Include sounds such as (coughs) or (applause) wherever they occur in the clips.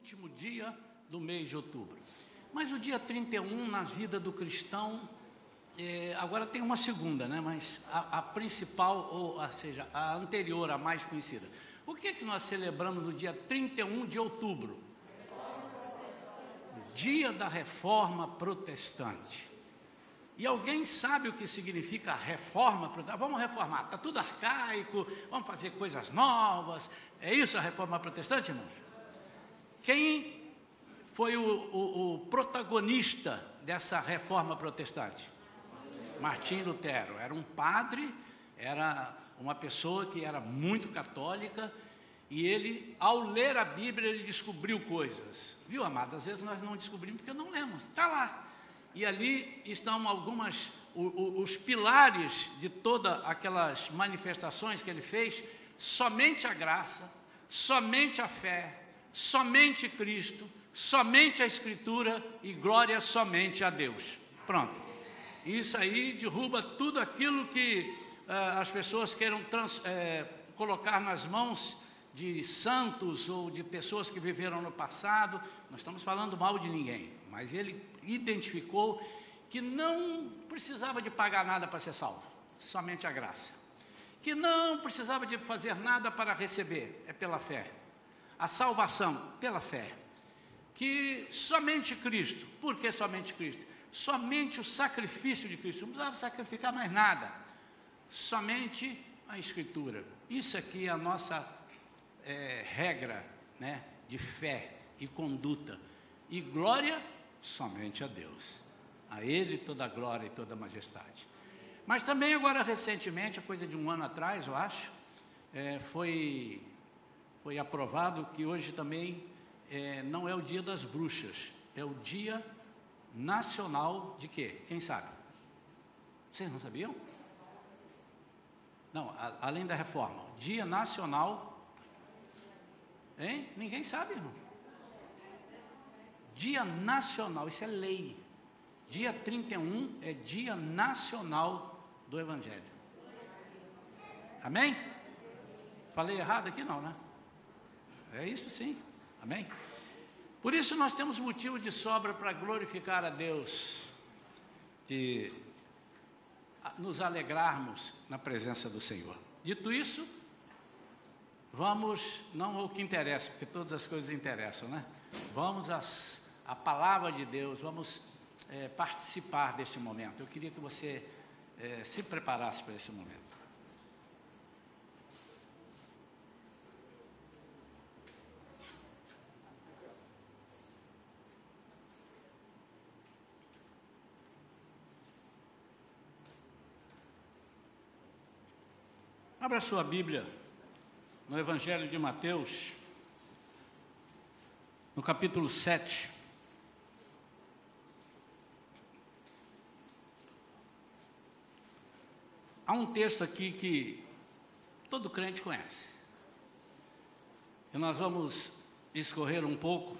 último dia do mês de outubro. Mas o dia 31 na vida do cristão, é, agora tem uma segunda, né? mas a, a, principal, ou, ou seja, a anterior, a mais conhecida. O que é que nós celebramos no dia 31 de outubro? Dia da Reforma Protestante. E alguém sabe o que significa reforma? Vamos reformar, está tudo arcaico, vamos fazer coisas novas. É isso a reforma protestante, irmãos? Quem foi o, o, o protagonista dessa reforma protestante? Martim Lutero. Era um padre, era uma pessoa que era muito católica e ele, ao ler a Bíblia, ele descobriu coisas. Viu, amado? Às vezes nós não descobrimos porque não lemos. Está lá. E ali estão algumas, os pilares de todas aquelas manifestações que ele fez. Somente a graça, somente a fé, somente Cristo, somente a Escritura e glória somente a Deus. Pronto. Isso aí derruba tudo aquilo que uh, as pessoas queiram trans, eh, colocar nas mãos de santos ou de pessoas que viveram no passado. Não estamos falando mal de ninguém, mas ele identificou que não precisava de pagar nada para ser salvo, somente a graça. Que não precisava de fazer nada para receber, é pela fé. A salvação, pela fé que somente Cristo, por que somente Cristo? Somente o sacrifício de Cristo, não precisava sacrificar mais nada, somente a Escritura. Isso aqui é a nossa é, regra né, de fé e conduta. E glória somente a Deus. A Ele toda a glória e toda a majestade. Mas também agora recentemente, coisa de um ano atrás, eu acho, é, foi, foi aprovado que hoje também é, não é o dia das bruxas, é o dia nacional de quê? Quem sabe? Vocês não sabiam? Não, a, além da reforma, dia nacional. Hein? Ninguém sabe, irmão. Dia nacional, isso é lei. Dia 31 é dia nacional do Evangelho. Amém? Falei errado aqui não, né? É isso sim. Amém? Por isso nós temos motivo de sobra para glorificar a Deus, de nos alegrarmos na presença do Senhor. Dito isso, vamos, não ao que interessa, porque todas as coisas interessam, né? Vamos às, à palavra de Deus, vamos é, participar deste momento. Eu queria que você é, se preparasse para esse momento. Abra sua Bíblia no Evangelho de Mateus, no capítulo 7. Há um texto aqui que todo crente conhece. E nós vamos discorrer um pouco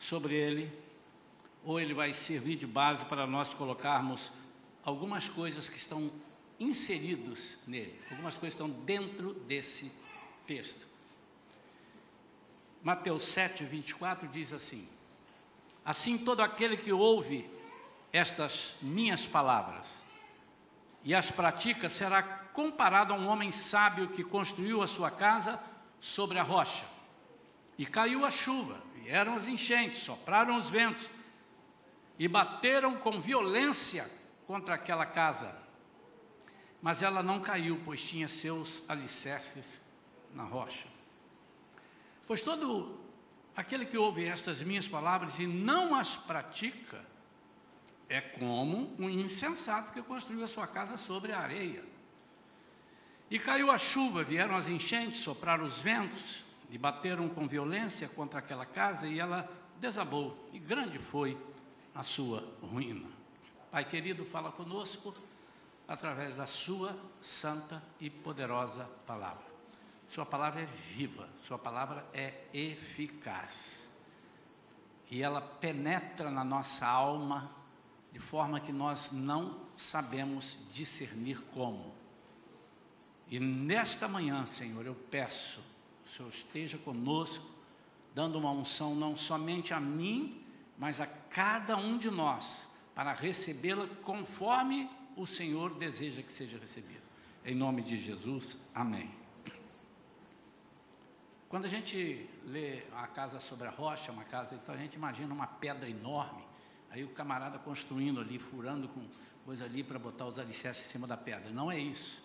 sobre ele, ou ele vai servir de base para nós colocarmos algumas coisas que estão inseridos nele. Algumas coisas estão dentro desse texto. Mateus 7, 24 diz assim: Assim todo aquele que ouve estas minhas palavras e as pratica será comparado a um homem sábio que construiu a sua casa sobre a rocha. E caiu a chuva, vieram as enchentes, sopraram os ventos e bateram com violência contra aquela casa mas ela não caiu, pois tinha seus alicerces na rocha. Pois todo aquele que ouve estas minhas palavras e não as pratica, é como um insensato que construiu a sua casa sobre a areia. E caiu a chuva, vieram as enchentes, sopraram os ventos, e bateram com violência contra aquela casa, e ela desabou, e grande foi a sua ruína. Pai querido, fala conosco através da Sua santa e poderosa palavra. Sua palavra é viva, Sua palavra é eficaz. E ela penetra na nossa alma de forma que nós não sabemos discernir como. E nesta manhã, Senhor, eu peço, o Senhor esteja conosco, dando uma unção não somente a mim, mas a cada um de nós, para recebê-la conforme o Senhor deseja que seja recebido. Em nome de Jesus, amém. Quando a gente lê a casa sobre a rocha, uma casa, então a gente imagina uma pedra enorme, aí o camarada construindo ali, furando com coisa ali para botar os alicerces em cima da pedra. Não é isso.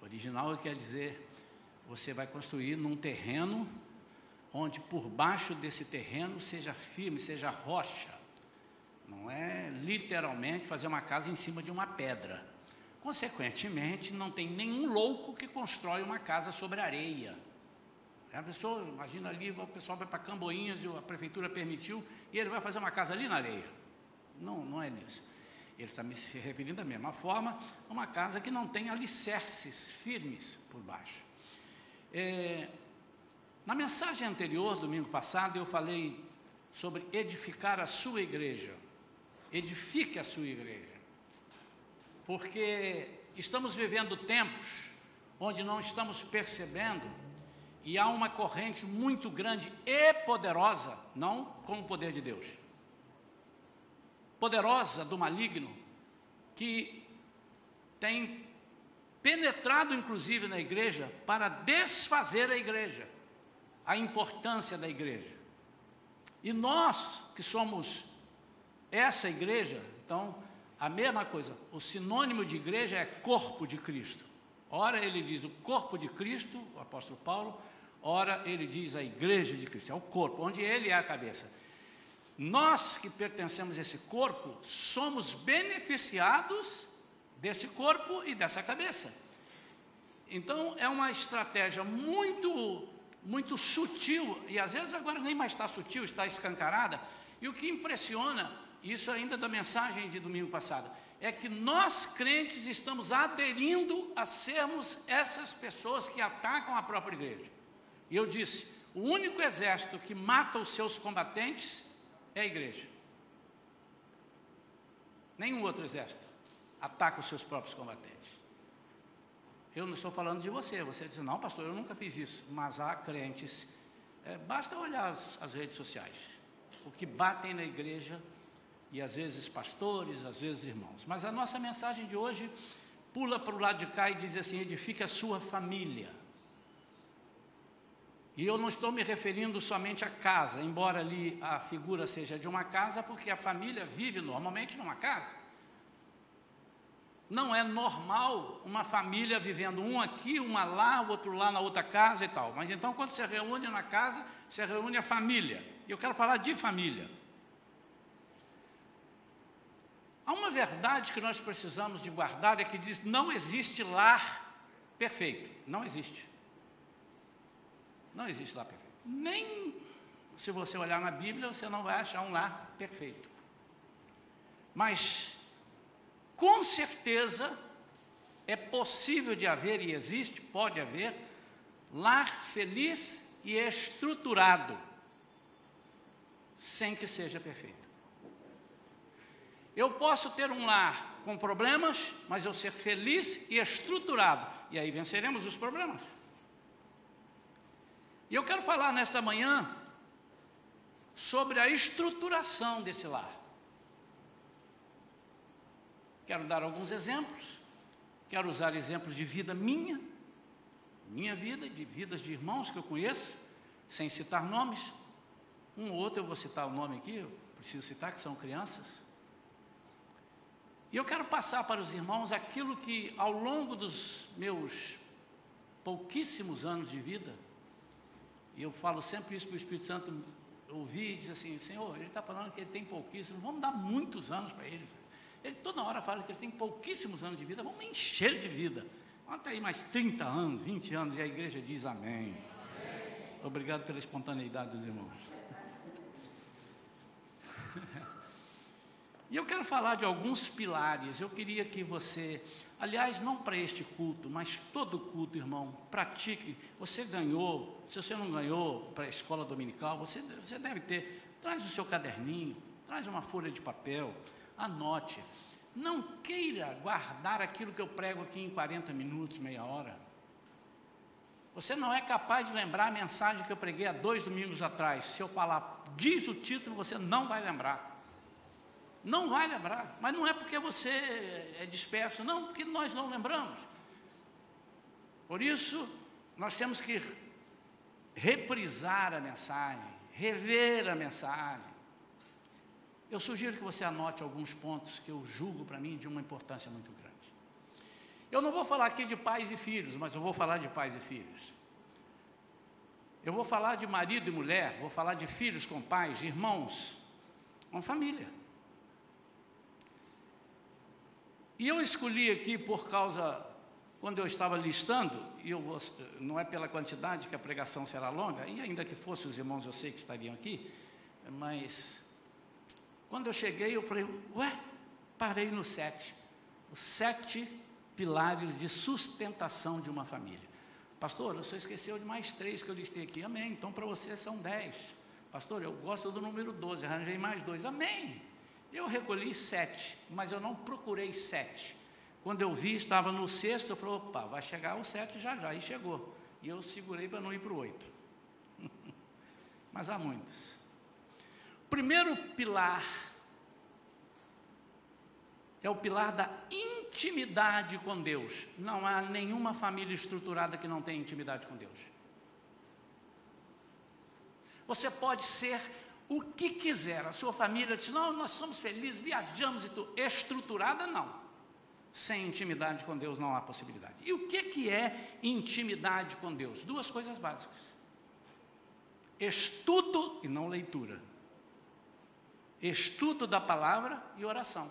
O original quer dizer, você vai construir num terreno onde por baixo desse terreno seja firme, seja rocha. Não é literalmente fazer uma casa em cima de uma pedra. Consequentemente, não tem nenhum louco que constrói uma casa sobre areia. A pessoa, imagina ali, o pessoal vai para Camboinhas e a prefeitura permitiu, e ele vai fazer uma casa ali na areia. Não, não é isso. Ele está me se referindo da mesma forma a uma casa que não tem alicerces firmes por baixo. É, na mensagem anterior, domingo passado, eu falei sobre edificar a sua igreja. Edifique a sua igreja. Porque estamos vivendo tempos onde não estamos percebendo e há uma corrente muito grande e poderosa, não com o poder de Deus, poderosa do maligno, que tem penetrado inclusive na igreja para desfazer a igreja, a importância da igreja. E nós que somos essa igreja, então, a mesma coisa, o sinônimo de igreja é corpo de Cristo. Ora, ele diz o corpo de Cristo, o apóstolo Paulo, Ora, ele diz a igreja de Cristo, é o corpo, onde ele é a cabeça. Nós que pertencemos a esse corpo, somos beneficiados desse corpo e dessa cabeça. Então, é uma estratégia muito, muito sutil, e às vezes agora nem mais está sutil, está escancarada. E o que impressiona, isso ainda da mensagem de domingo passado, é que nós crentes estamos aderindo a sermos essas pessoas que atacam a própria igreja. E eu disse: o único exército que mata os seus combatentes é a igreja. Nenhum outro exército ataca os seus próprios combatentes. Eu não estou falando de você, você diz, não, pastor, eu nunca fiz isso. Mas há crentes, é, basta olhar as, as redes sociais, o que batem na igreja, e às vezes pastores, às vezes irmãos. Mas a nossa mensagem de hoje pula para o lado de cá e diz assim: edifique a sua família. E eu não estou me referindo somente à casa, embora ali a figura seja de uma casa, porque a família vive normalmente numa casa. Não é normal uma família vivendo um aqui, uma lá, o outro lá na outra casa e tal. Mas então, quando se reúne na casa, se reúne a família. E eu quero falar de família. Há uma verdade que nós precisamos de guardar, é que diz: não existe lar perfeito. Não existe. Não existe lar perfeito. Nem se você olhar na Bíblia, você não vai achar um lar perfeito. Mas, com certeza, é possível de haver e existe, pode haver, lar feliz e estruturado, sem que seja perfeito. Eu posso ter um lar com problemas, mas eu ser feliz e estruturado, e aí venceremos os problemas. E eu quero falar nesta manhã sobre a estruturação desse lar. Quero dar alguns exemplos, quero usar exemplos de vida minha, minha vida, de vidas de irmãos que eu conheço, sem citar nomes. Um ou outro eu vou citar o nome aqui, eu preciso citar, que são crianças. E eu quero passar para os irmãos aquilo que, ao longo dos meus pouquíssimos anos de vida, e eu falo sempre isso para o Espírito Santo ouvir diz assim, Senhor, ele está falando que ele tem pouquíssimos, vamos dar muitos anos para ele. Ele toda hora fala que ele tem pouquíssimos anos de vida, vamos encher de vida. Até aí mais 30 anos, 20 anos, e a igreja diz amém. amém. Obrigado pela espontaneidade dos irmãos. E eu quero falar de alguns pilares. Eu queria que você Aliás, não para este culto, mas todo culto, irmão, pratique. Você ganhou, se você não ganhou para a escola dominical, você, você deve ter. Traz o seu caderninho, traz uma folha de papel, anote. Não queira guardar aquilo que eu prego aqui em 40 minutos, meia hora. Você não é capaz de lembrar a mensagem que eu preguei há dois domingos atrás. Se eu falar, diz o título, você não vai lembrar. Não vai lembrar. Mas não é porque você é disperso, não, porque nós não lembramos. Por isso, nós temos que reprisar a mensagem, rever a mensagem. Eu sugiro que você anote alguns pontos que eu julgo para mim de uma importância muito grande. Eu não vou falar aqui de pais e filhos, mas eu vou falar de pais e filhos. Eu vou falar de marido e mulher, vou falar de filhos com pais, irmãos, uma família. E eu escolhi aqui por causa, quando eu estava listando, e eu, não é pela quantidade que a pregação será longa, e ainda que fossem os irmãos, eu sei que estariam aqui, mas quando eu cheguei, eu falei, ué, parei no sete. Os sete pilares de sustentação de uma família. Pastor, só esqueceu de mais três que eu listei aqui. Amém. Então para você são dez. Pastor, eu gosto do número 12, arranjei mais dois. Amém. Eu recolhi sete, mas eu não procurei sete. Quando eu vi, estava no sexto, eu falei, opa, vai chegar o sete já já, e chegou. E eu segurei para não ir para o oito. (laughs) mas há muitos. Primeiro pilar é o pilar da intimidade com Deus. Não há nenhuma família estruturada que não tenha intimidade com Deus. Você pode ser o que quiser, a sua família diz: não, nós somos felizes, viajamos e tudo. Estruturada, não. Sem intimidade com Deus não há possibilidade. E o que, que é intimidade com Deus? Duas coisas básicas: estudo e não leitura. Estudo da palavra e oração.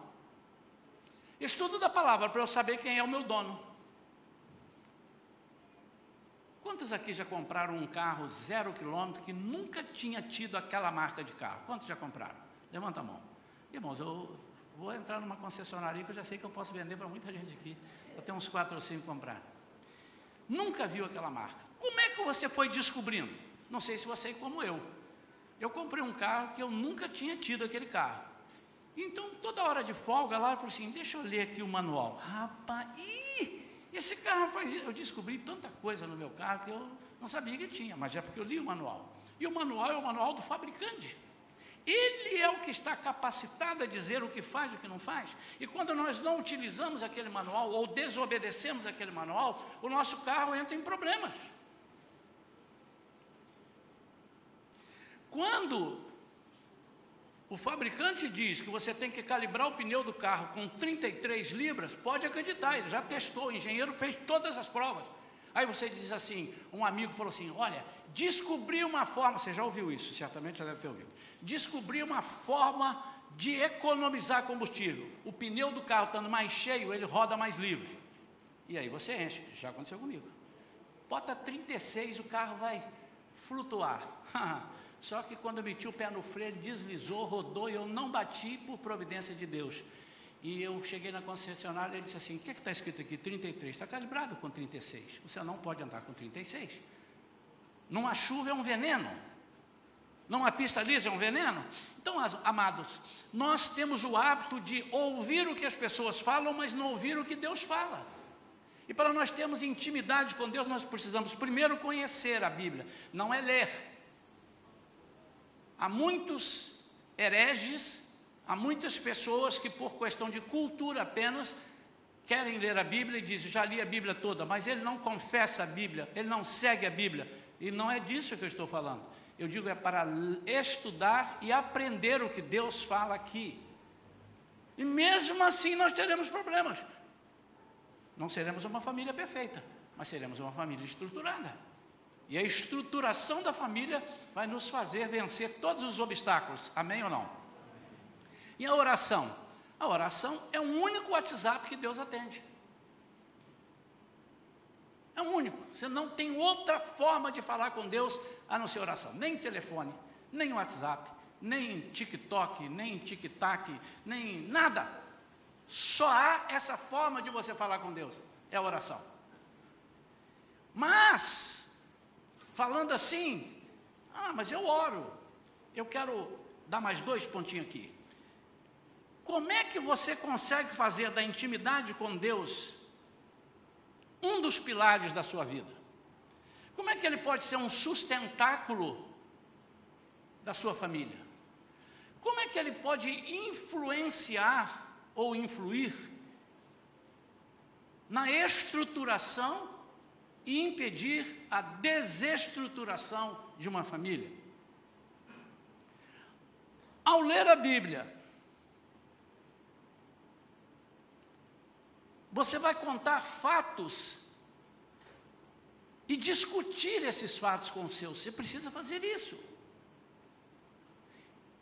Estudo da palavra para eu saber quem é o meu dono. Quantos aqui já compraram um carro zero quilômetro que nunca tinha tido aquela marca de carro? Quantos já compraram? Levanta a mão. Irmãos, eu vou entrar numa concessionária que eu já sei que eu posso vender para muita gente aqui. Eu tenho uns quatro ou cinco comprar. Nunca viu aquela marca. Como é que você foi descobrindo? Não sei se você é como eu. Eu comprei um carro que eu nunca tinha tido aquele carro. Então, toda hora de folga lá, eu falei assim: deixa eu ler aqui o manual. Rapaz, ih, esse carro faz isso. Eu descobri tanta coisa no meu carro que eu não sabia que tinha, mas é porque eu li o manual. E o manual é o manual do fabricante. Ele é o que está capacitado a dizer o que faz e o que não faz. E quando nós não utilizamos aquele manual ou desobedecemos aquele manual, o nosso carro entra em problemas. Quando o fabricante diz que você tem que calibrar o pneu do carro com 33 libras, pode acreditar, ele já testou, o engenheiro fez todas as provas. Aí você diz assim, um amigo falou assim, olha, descobri uma forma, você já ouviu isso, certamente já deve ter ouvido. Descobri uma forma de economizar combustível. O pneu do carro estando mais cheio, ele roda mais livre. E aí você enche, já aconteceu comigo. Bota 36, o carro vai flutuar. (laughs) Só que quando eu meti o pé no freio, deslizou, rodou e eu não bati por providência de Deus. E eu cheguei na concessionária e ele disse assim: O que é está escrito aqui? 33. Está calibrado com 36. Você não pode andar com 36. Numa chuva é um veneno. Numa pista lisa é um veneno. Então, amados, nós temos o hábito de ouvir o que as pessoas falam, mas não ouvir o que Deus fala. E para nós termos intimidade com Deus, nós precisamos primeiro conhecer a Bíblia, não é ler. Há muitos hereges, há muitas pessoas que, por questão de cultura apenas, querem ler a Bíblia e dizem, já li a Bíblia toda, mas ele não confessa a Bíblia, ele não segue a Bíblia. E não é disso que eu estou falando. Eu digo é para estudar e aprender o que Deus fala aqui. E mesmo assim nós teremos problemas. Não seremos uma família perfeita, mas seremos uma família estruturada. E a estruturação da família vai nos fazer vencer todos os obstáculos. Amém ou não? E a oração? A oração é o único WhatsApp que Deus atende. É o único. Você não tem outra forma de falar com Deus a não ser oração. Nem telefone, nem WhatsApp, nem TikTok, nem TikTok, nem nada. Só há essa forma de você falar com Deus. É a oração. Mas falando assim, ah, mas eu oro. Eu quero dar mais dois pontinhos aqui. Como é que você consegue fazer da intimidade com Deus um dos pilares da sua vida? Como é que ele pode ser um sustentáculo da sua família? Como é que ele pode influenciar ou influir na estruturação e impedir a desestruturação de uma família? Ao ler a Bíblia, você vai contar fatos e discutir esses fatos com os seus. Você precisa fazer isso.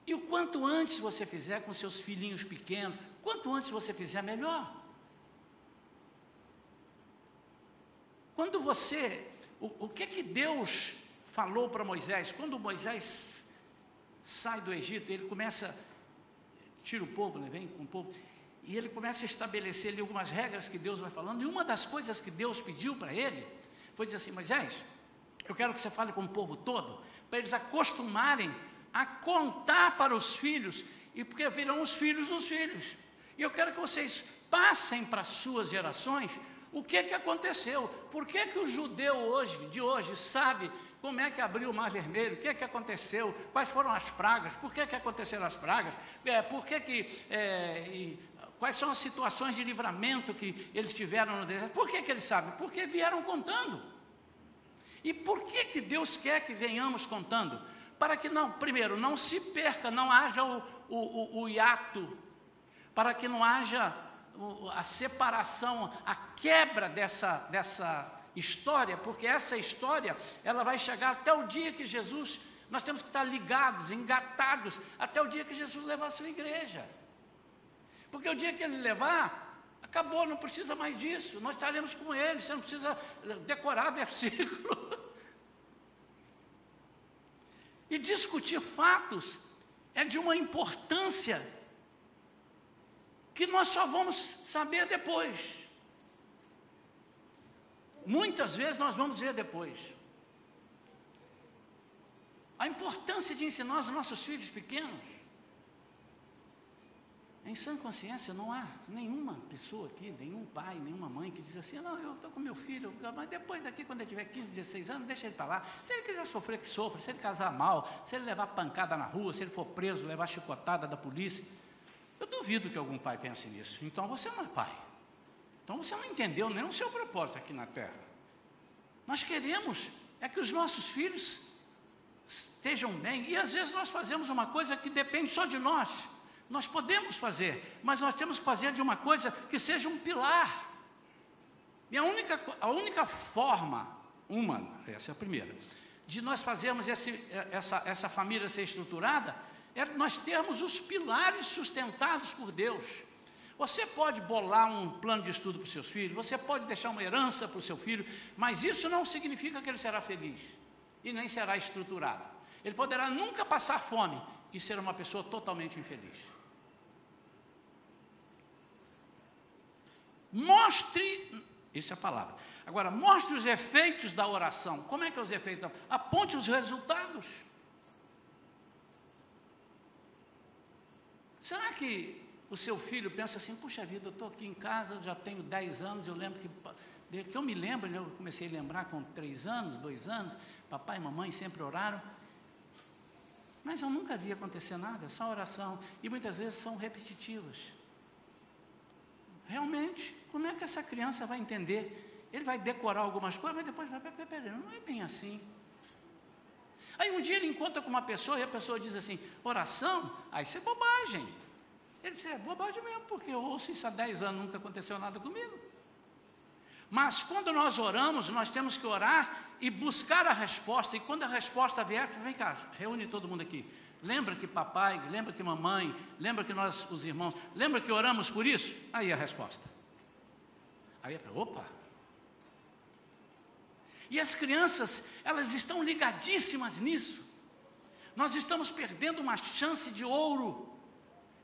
E o quanto antes você fizer com seus filhinhos pequenos, quanto antes você fizer, melhor. Quando você, o, o que que Deus falou para Moisés? Quando Moisés sai do Egito, ele começa, tira o povo, né, vem com o povo, e ele começa a estabelecer ali algumas regras que Deus vai falando, e uma das coisas que Deus pediu para ele, foi dizer assim, Moisés, eu quero que você fale com o povo todo, para eles acostumarem a contar para os filhos, e porque virão os filhos dos filhos. E eu quero que vocês passem para as suas gerações o que, que aconteceu, por que, que o judeu hoje, de hoje, sabe como é que abriu o mar vermelho, o que, que aconteceu, quais foram as pragas, por que, que aconteceram as pragas, é, por que, que é, e, quais são as situações de livramento que eles tiveram no deserto. Por que, que eles sabem? Porque vieram contando. E por que, que Deus quer que venhamos contando? Para que não, primeiro, não se perca, não haja o, o, o, o hiato, para que não haja a separação, a quebra dessa, dessa história, porque essa história, ela vai chegar até o dia que Jesus, nós temos que estar ligados, engatados, até o dia que Jesus levar a sua igreja. Porque o dia que ele levar, acabou, não precisa mais disso, nós estaremos com ele, você não precisa decorar (laughs) versículo. E discutir fatos é de uma importância que nós só vamos saber depois. Muitas vezes nós vamos ver depois. A importância de ensinar os nossos filhos pequenos. Em sã consciência, não há nenhuma pessoa aqui, nenhum pai, nenhuma mãe que diz assim: não, eu estou com meu filho, mas depois daqui, quando ele tiver 15, 16 anos, deixa ele para lá. Se ele quiser sofrer, que sofra. Se ele casar mal, se ele levar pancada na rua, se ele for preso, levar chicotada da polícia. Eu duvido que algum pai pense nisso. Então você não é pai. Então você não entendeu nem o seu propósito aqui na terra. Nós queremos é que os nossos filhos estejam bem. E às vezes nós fazemos uma coisa que depende só de nós. Nós podemos fazer, mas nós temos que fazer de uma coisa que seja um pilar. E a única, a única forma, uma, essa é a primeira, de nós fazermos esse, essa, essa família ser estruturada é nós termos os pilares sustentados por Deus. Você pode bolar um plano de estudo para os seus filhos, você pode deixar uma herança para o seu filho, mas isso não significa que ele será feliz e nem será estruturado. Ele poderá nunca passar fome e ser uma pessoa totalmente infeliz. Mostre, isso é a palavra. Agora, mostre os efeitos da oração. Como é que é os efeitos? Aponte os resultados. Será que o seu filho pensa assim, puxa vida, eu estou aqui em casa, já tenho 10 anos, eu lembro que, que eu me lembro, né, eu comecei a lembrar com 3 anos, 2 anos, papai e mamãe sempre oraram, mas eu nunca vi acontecer nada, só oração, e muitas vezes são repetitivas. Realmente, como é que essa criança vai entender? Ele vai decorar algumas coisas, mas depois vai, peraí, peraí, não é bem assim. Aí um dia ele encontra com uma pessoa e a pessoa diz assim: oração? Aí isso é bobagem. Ele diz: é bobagem mesmo, porque eu ouço isso há 10 anos, nunca aconteceu nada comigo. Mas quando nós oramos, nós temos que orar e buscar a resposta. E quando a resposta vier, vem cá, reúne todo mundo aqui. Lembra que papai, lembra que mamãe, lembra que nós, os irmãos, lembra que oramos por isso? Aí a resposta. Aí, opa, e as crianças, elas estão ligadíssimas nisso. Nós estamos perdendo uma chance de ouro.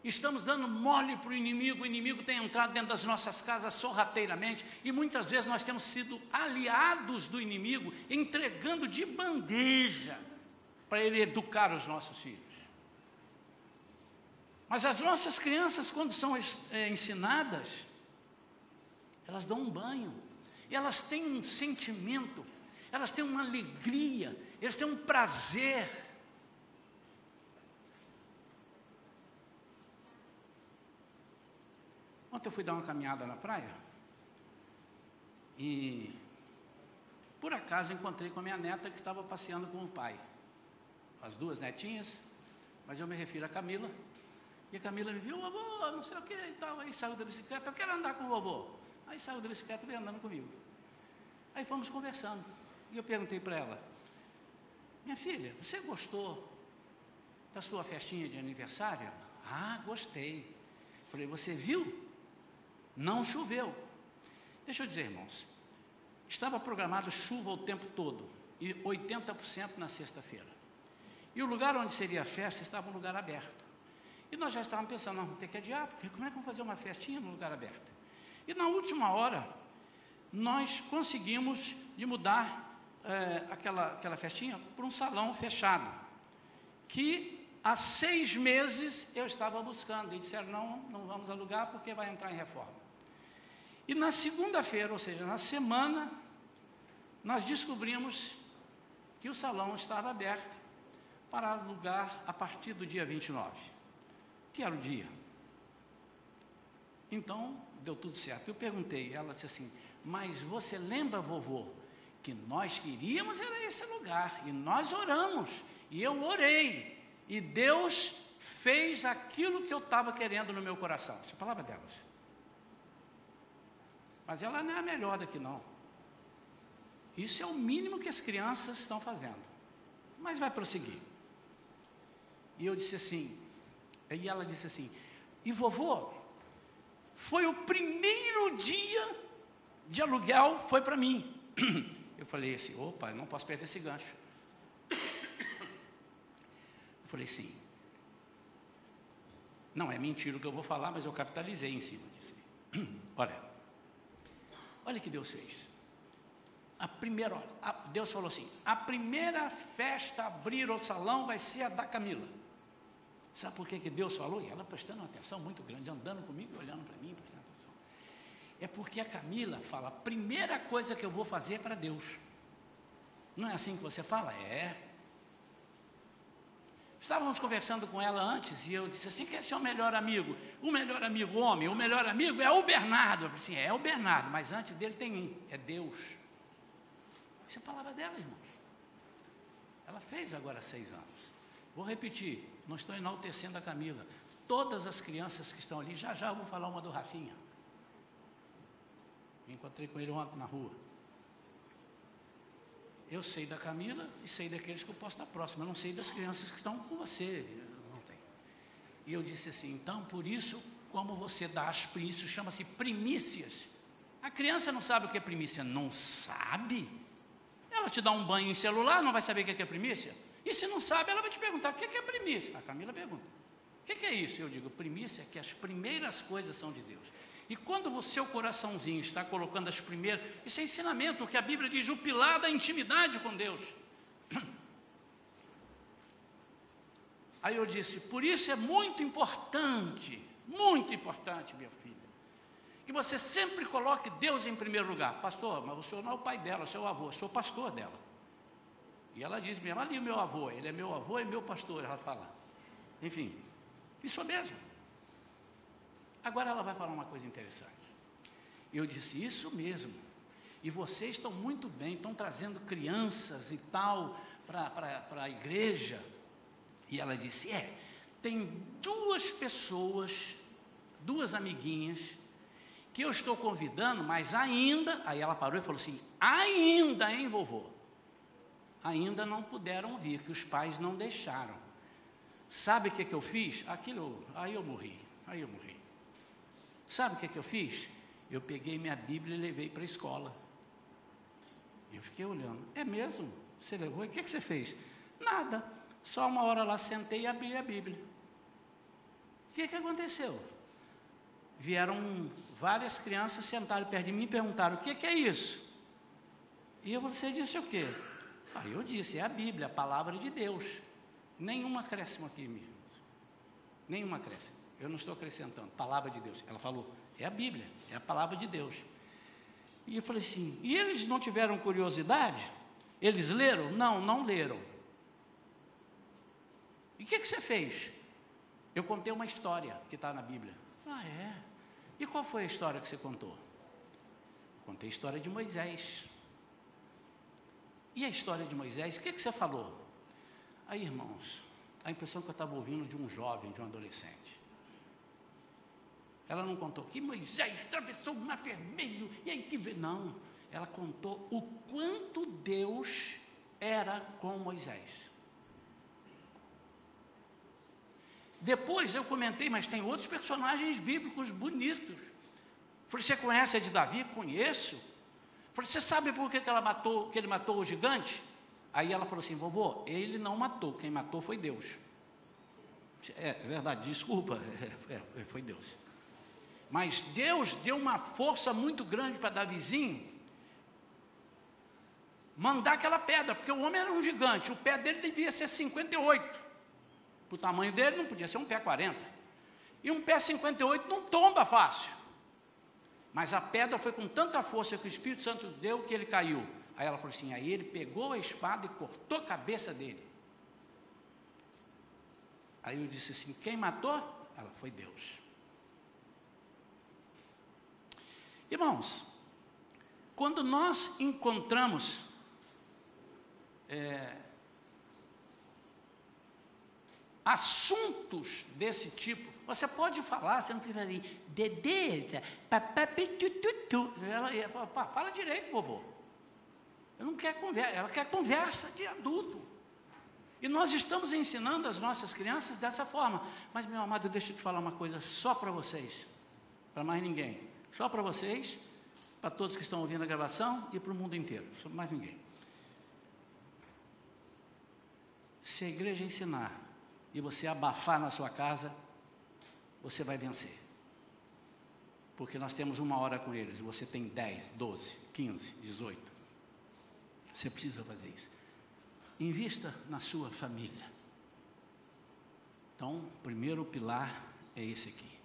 Estamos dando mole para o inimigo, o inimigo tem entrado dentro das nossas casas sorrateiramente, e muitas vezes nós temos sido aliados do inimigo, entregando de bandeja para ele educar os nossos filhos. Mas as nossas crianças, quando são é, ensinadas, elas dão um banho, elas têm um sentimento elas têm uma alegria, eles têm um prazer. Ontem eu fui dar uma caminhada na praia e por acaso encontrei com a minha neta que estava passeando com o pai. As duas netinhas, mas eu me refiro a Camila. E a Camila me viu, vovô, não sei o que e tal. Aí saiu da bicicleta, eu quero andar com o vovô. Aí saiu da bicicleta e veio andando comigo. Aí fomos conversando. E eu perguntei para ela: Minha filha, você gostou da sua festinha de aniversário? Ah, gostei. Falei: Você viu? Não choveu. Deixa eu dizer, irmãos. Estava programado chuva o tempo todo e 80% na sexta-feira. E o lugar onde seria a festa estava um lugar aberto. E nós já estávamos pensando, não, vamos ter que adiar, porque como é que vamos fazer uma festinha no lugar aberto? E na última hora, nós conseguimos de mudar é, aquela, aquela festinha para um salão fechado, que há seis meses eu estava buscando, e disseram, não, não vamos alugar porque vai entrar em reforma. E na segunda-feira, ou seja, na semana, nós descobrimos que o salão estava aberto para alugar a partir do dia 29, que era o dia. Então, deu tudo certo. Eu perguntei, ela disse assim: mas você lembra, vovô, que nós queríamos era esse lugar, e nós oramos, e eu orei, e Deus fez aquilo que eu estava querendo no meu coração. Essa é a palavra delas. Mas ela não é a melhor daqui, não. Isso é o mínimo que as crianças estão fazendo. Mas vai prosseguir. E eu disse assim, e ela disse assim, e vovô, foi o primeiro dia de aluguel foi para mim. (coughs) Eu falei assim, opa, não posso perder esse gancho. (coughs) Eu falei assim, não é mentira o que eu vou falar, mas eu capitalizei em cima disso. (coughs) Olha, olha que Deus fez. A primeira, a, Deus falou assim: a primeira festa a abrir o salão vai ser a da Camila. Sabe por que, que Deus falou? E ela prestando uma atenção muito grande, andando comigo, olhando para mim, prestando é porque a Camila fala: a primeira coisa que eu vou fazer é para Deus. Não é assim que você fala? É. Estávamos conversando com ela antes e eu disse assim: quem é seu melhor amigo? O melhor amigo homem, o melhor amigo é o Bernardo. Eu disse, assim, é o Bernardo, mas antes dele tem um, é Deus. Essa é a palavra dela, irmãos. Ela fez agora seis anos. Vou repetir, não estou enaltecendo a Camila. Todas as crianças que estão ali, já já eu vou falar uma do Rafinha. Me encontrei com ele ontem na rua. Eu sei da Camila e sei daqueles que eu posso estar próximo. Eu não sei das crianças que estão com você. Não tem. E eu disse assim: então, por isso, como você dá as primícias, chama-se primícias. A criança não sabe o que é primícia. Não sabe? Ela te dá um banho em celular, não vai saber o que é primícia? E se não sabe, ela vai te perguntar: o que é primícia? A Camila pergunta: o que é isso? Eu digo: primícia é que as primeiras coisas são de Deus. E quando o seu coraçãozinho está colocando as primeiras, isso é ensinamento, o que a Bíblia diz, o pilar da intimidade com Deus. (clears throat) Aí eu disse, por isso é muito importante, muito importante, minha filha, que você sempre coloque Deus em primeiro lugar. Pastor, mas o senhor não é o pai dela, o seu avô, eu sou pastor dela. E ela diz mesmo, ali o meu avô, ele é meu avô e meu pastor, ela fala. Enfim, isso mesmo. Agora ela vai falar uma coisa interessante. Eu disse, isso mesmo. E vocês estão muito bem, estão trazendo crianças e tal para a igreja. E ela disse: É, tem duas pessoas, duas amiguinhas, que eu estou convidando, mas ainda. Aí ela parou e falou assim: Ainda, hein, vovô? Ainda não puderam vir, que os pais não deixaram. Sabe o que, que eu fiz? Aquilo, aí eu morri, aí eu morri. Sabe o que, é que eu fiz? Eu peguei minha Bíblia e levei para a escola. Eu fiquei olhando. É mesmo? Você levou? E o que, que você fez? Nada. Só uma hora lá sentei e abri a Bíblia. O que, que aconteceu? Vieram várias crianças, sentaram perto de mim e perguntaram: o que, que é isso? E você disse o quê? Aí eu disse: é a Bíblia, a palavra de Deus. Nenhuma acréscimo aqui, meus. Nenhuma acréscimo. Eu não estou acrescentando, palavra de Deus. Ela falou, é a Bíblia, é a palavra de Deus. E eu falei assim, e eles não tiveram curiosidade? Eles leram? Não, não leram. E o que, que você fez? Eu contei uma história que está na Bíblia. Ah, é? E qual foi a história que você contou? Contei a história de Moisés. E a história de Moisés, o que, que você falou? Aí, irmãos, a impressão que eu estava ouvindo de um jovem, de um adolescente. Ela não contou que Moisés atravessou o mar vermelho e aí que não, ela contou o quanto Deus era com Moisés. Depois eu comentei, mas tem outros personagens bíblicos bonitos. Você conhece a de Davi? Conheço. Você sabe por que, que, ela matou, que ele matou o gigante? Aí ela falou assim, vovô, ele não matou, quem matou foi Deus. É, é verdade, desculpa, (laughs) é, é, foi Deus. Mas Deus deu uma força muito grande para Davizinho mandar aquela pedra, porque o homem era um gigante, o pé dele devia ser 58. Para o tamanho dele, não podia ser um pé 40. E um pé 58 não tomba fácil. Mas a pedra foi com tanta força que o Espírito Santo deu que ele caiu. Aí ela falou assim: aí ele pegou a espada e cortou a cabeça dele. Aí eu disse assim: quem matou? Ela foi Deus. Irmãos, quando nós encontramos é, assuntos desse tipo, você pode falar, você não precisa dizer, dedeza, papapitututu. Ela falar, fala direito, vovô. Eu não quero conversa, ela quer conversa de adulto. E nós estamos ensinando as nossas crianças dessa forma. Mas, meu amado, deixa eu te falar uma coisa só para vocês, para mais ninguém. Só para vocês, para todos que estão ouvindo a gravação e para o mundo inteiro, mais ninguém. Se a igreja ensinar e você abafar na sua casa, você vai vencer. Porque nós temos uma hora com eles, você tem 10, 12, 15, 18. Você precisa fazer isso. Invista na sua família. Então, o primeiro pilar é esse aqui.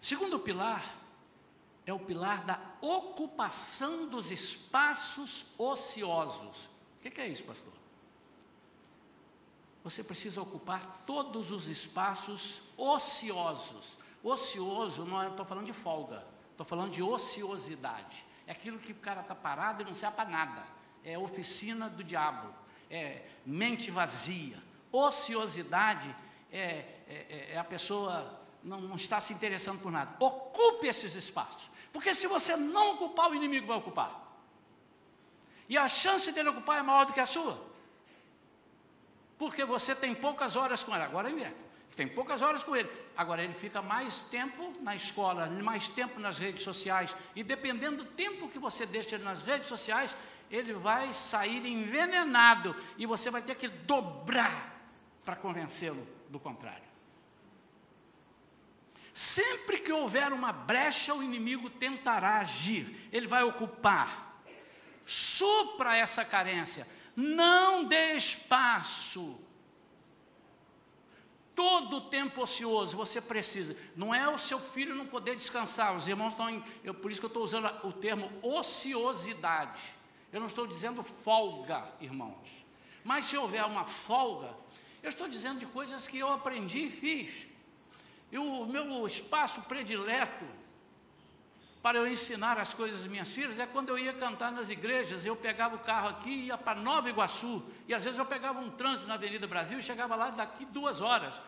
Segundo pilar é o pilar da ocupação dos espaços ociosos. O que é isso, pastor? você precisa ocupar todos os espaços ociosos. Ocioso, não estou falando de folga, estou falando de ociosidade. É aquilo que o cara está parado e não serve para nada. É oficina do diabo, é mente vazia. Ociosidade é, é, é a pessoa não, não está se interessando por nada. Ocupe esses espaços, porque se você não ocupar, o inimigo vai ocupar. E a chance dele ocupar é maior do que a sua porque você tem poucas horas com ele. Agora inverte. Tem poucas horas com ele. Agora ele fica mais tempo na escola, mais tempo nas redes sociais. E dependendo do tempo que você deixa ele nas redes sociais, ele vai sair envenenado. E você vai ter que dobrar para convencê-lo do contrário. Sempre que houver uma brecha, o inimigo tentará agir. Ele vai ocupar. Supra essa carência não dê espaço. Todo o tempo ocioso você precisa. Não é o seu filho não poder descansar. Os irmãos estão em. Eu, por isso que eu estou usando o termo ociosidade. Eu não estou dizendo folga, irmãos. Mas se houver uma folga, eu estou dizendo de coisas que eu aprendi e fiz. E o meu espaço predileto para eu ensinar as coisas às minhas filhas é quando eu ia cantar nas igrejas, eu pegava o carro aqui e ia para Nova Iguaçu, e às vezes eu pegava um trânsito na Avenida Brasil e chegava lá daqui duas horas.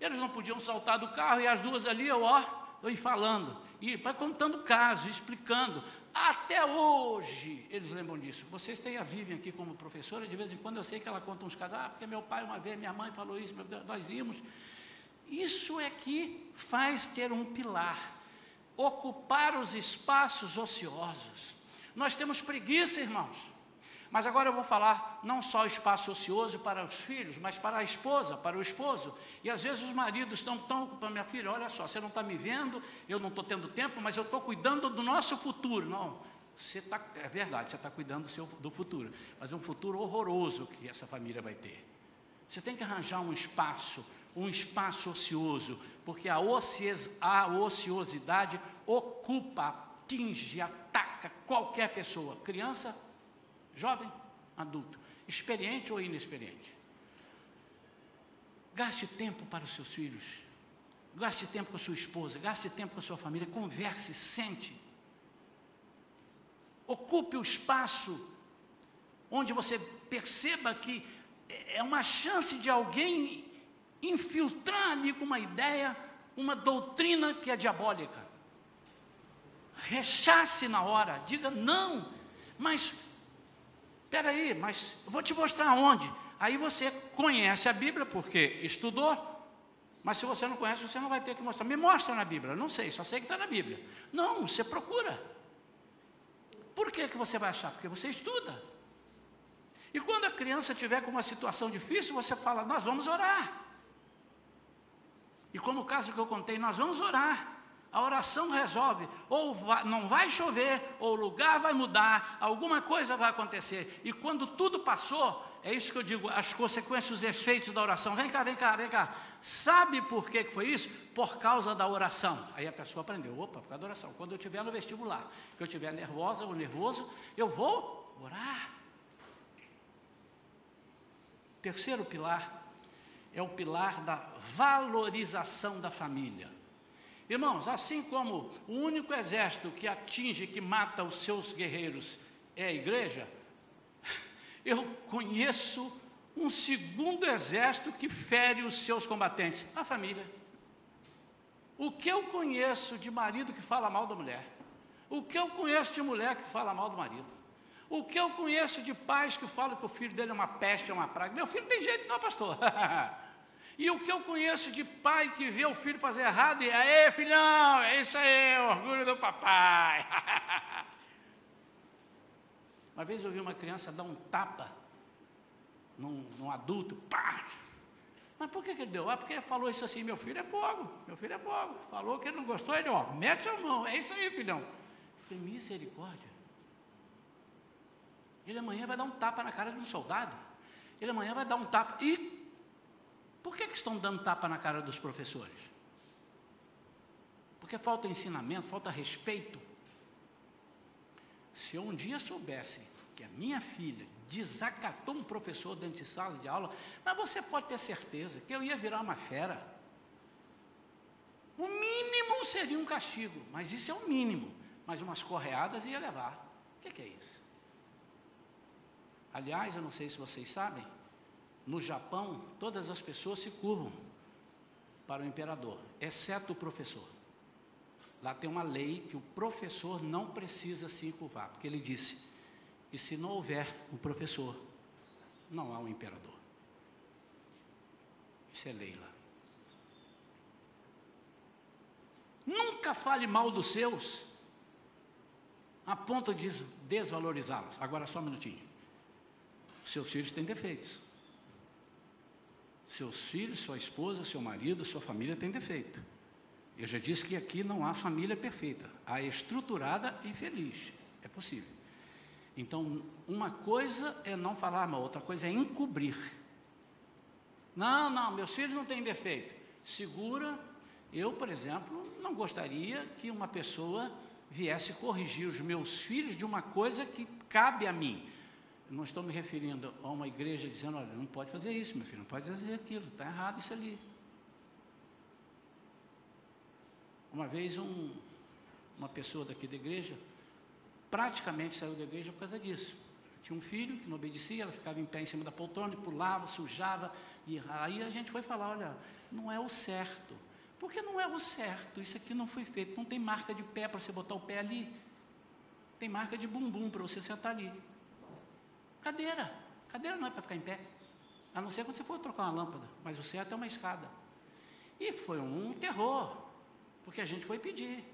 Eles não podiam saltar do carro e as duas ali eu, ó, eu ia falando, e contando caso, explicando. Até hoje eles lembram disso. Vocês têm a Vivian aqui como professora, de vez em quando eu sei que ela conta uns casos, ah, porque meu pai uma vez, minha mãe falou isso, nós vimos. Isso é que faz ter um pilar ocupar os espaços ociosos. Nós temos preguiça, irmãos. Mas agora eu vou falar não só espaço ocioso para os filhos, mas para a esposa, para o esposo. E às vezes os maridos estão tão ocupando, minha filha, olha só, você não está me vendo, eu não estou tendo tempo, mas eu estou cuidando do nosso futuro. Não, você está, é verdade, você está cuidando do, seu, do futuro, mas é um futuro horroroso que essa família vai ter. Você tem que arranjar um espaço, um espaço ocioso, porque a, ociosidade ocupa atinge, ataca qualquer pessoa, criança, jovem, adulto, experiente ou inexperiente. Gaste tempo para os seus filhos, gaste tempo com a sua esposa, gaste tempo com a sua família, converse, sente. Ocupe o espaço onde você perceba que é uma chance de alguém infiltrar ali com uma ideia, uma doutrina que é diabólica. Rechace na hora, diga não, mas espera aí, mas eu vou te mostrar onde. Aí você conhece a Bíblia porque estudou, mas se você não conhece, você não vai ter que mostrar. Me mostra na Bíblia, não sei, só sei que está na Bíblia. Não, você procura. Por que, que você vai achar? Porque você estuda. E quando a criança tiver com uma situação difícil, você fala: Nós vamos orar. E como o caso que eu contei, nós vamos orar. A oração resolve. Ou vai, não vai chover, ou o lugar vai mudar, alguma coisa vai acontecer. E quando tudo passou, é isso que eu digo, as consequências, os efeitos da oração. Vem cá, vem cá, vem cá. Sabe por que foi isso? Por causa da oração. Aí a pessoa aprendeu, opa, por causa da oração. Quando eu estiver no vestibular, que eu estiver nervosa ou nervoso, eu vou orar. Terceiro pilar é o pilar da valorização da família. Irmãos, assim como o único exército que atinge, que mata os seus guerreiros é a igreja, (laughs) eu conheço um segundo exército que fere os seus combatentes, a família. O que eu conheço de marido que fala mal da mulher? O que eu conheço de mulher que fala mal do marido? O que eu conheço de pais que falam que o filho dele é uma peste, é uma praga? Meu filho não tem jeito, não, pastor. (laughs) e o que eu conheço de pai que vê o filho fazer errado e, aí, filhão, é isso aí, orgulho do papai. (laughs) uma vez eu vi uma criança dar um tapa num, num adulto, pá. Mas por que, que ele deu? Ah, porque falou isso assim, meu filho é fogo, meu filho é fogo. Falou que ele não gostou, ele, ó, mete a mão, é isso aí, filhão. Eu falei, misericórdia. Ele amanhã vai dar um tapa na cara de um soldado. Ele amanhã vai dar um tapa. E por que, que estão dando tapa na cara dos professores? Porque falta ensinamento, falta respeito. Se eu um dia soubesse que a minha filha desacatou um professor dentro de sala de aula, mas você pode ter certeza que eu ia virar uma fera. O mínimo seria um castigo, mas isso é o mínimo. Mas umas correadas ia levar. O que, que é isso? Aliás, eu não sei se vocês sabem, no Japão, todas as pessoas se curvam para o imperador, exceto o professor. Lá tem uma lei que o professor não precisa se curvar, porque ele disse que se não houver o um professor, não há um imperador. Isso é lei lá. Nunca fale mal dos seus, a ponto de desvalorizá-los. Agora só um minutinho. Seus filhos têm defeitos. Seus filhos, sua esposa, seu marido, sua família têm defeito. Eu já disse que aqui não há família perfeita. Há estruturada e feliz. É possível. Então, uma coisa é não falar mal, outra coisa é encobrir. Não, não, meus filhos não têm defeito. Segura. Eu, por exemplo, não gostaria que uma pessoa viesse corrigir os meus filhos de uma coisa que cabe a mim não estou me referindo a uma igreja dizendo, olha, não pode fazer isso, meu filho, não pode fazer aquilo, está errado isso ali. Uma vez um, uma pessoa daqui da igreja praticamente saiu da igreja por causa disso. Tinha um filho que não obedecia, ela ficava em pé em cima da poltrona, pulava, sujava, e aí a gente foi falar, olha, não é o certo. Porque não é o certo, isso aqui não foi feito, não tem marca de pé para você botar o pé ali. Tem marca de bumbum para você sentar ali. Cadeira. Cadeira não é para ficar em pé. A não ser quando você for trocar uma lâmpada. Mas o certo é uma escada. E foi um terror. Porque a gente foi pedir.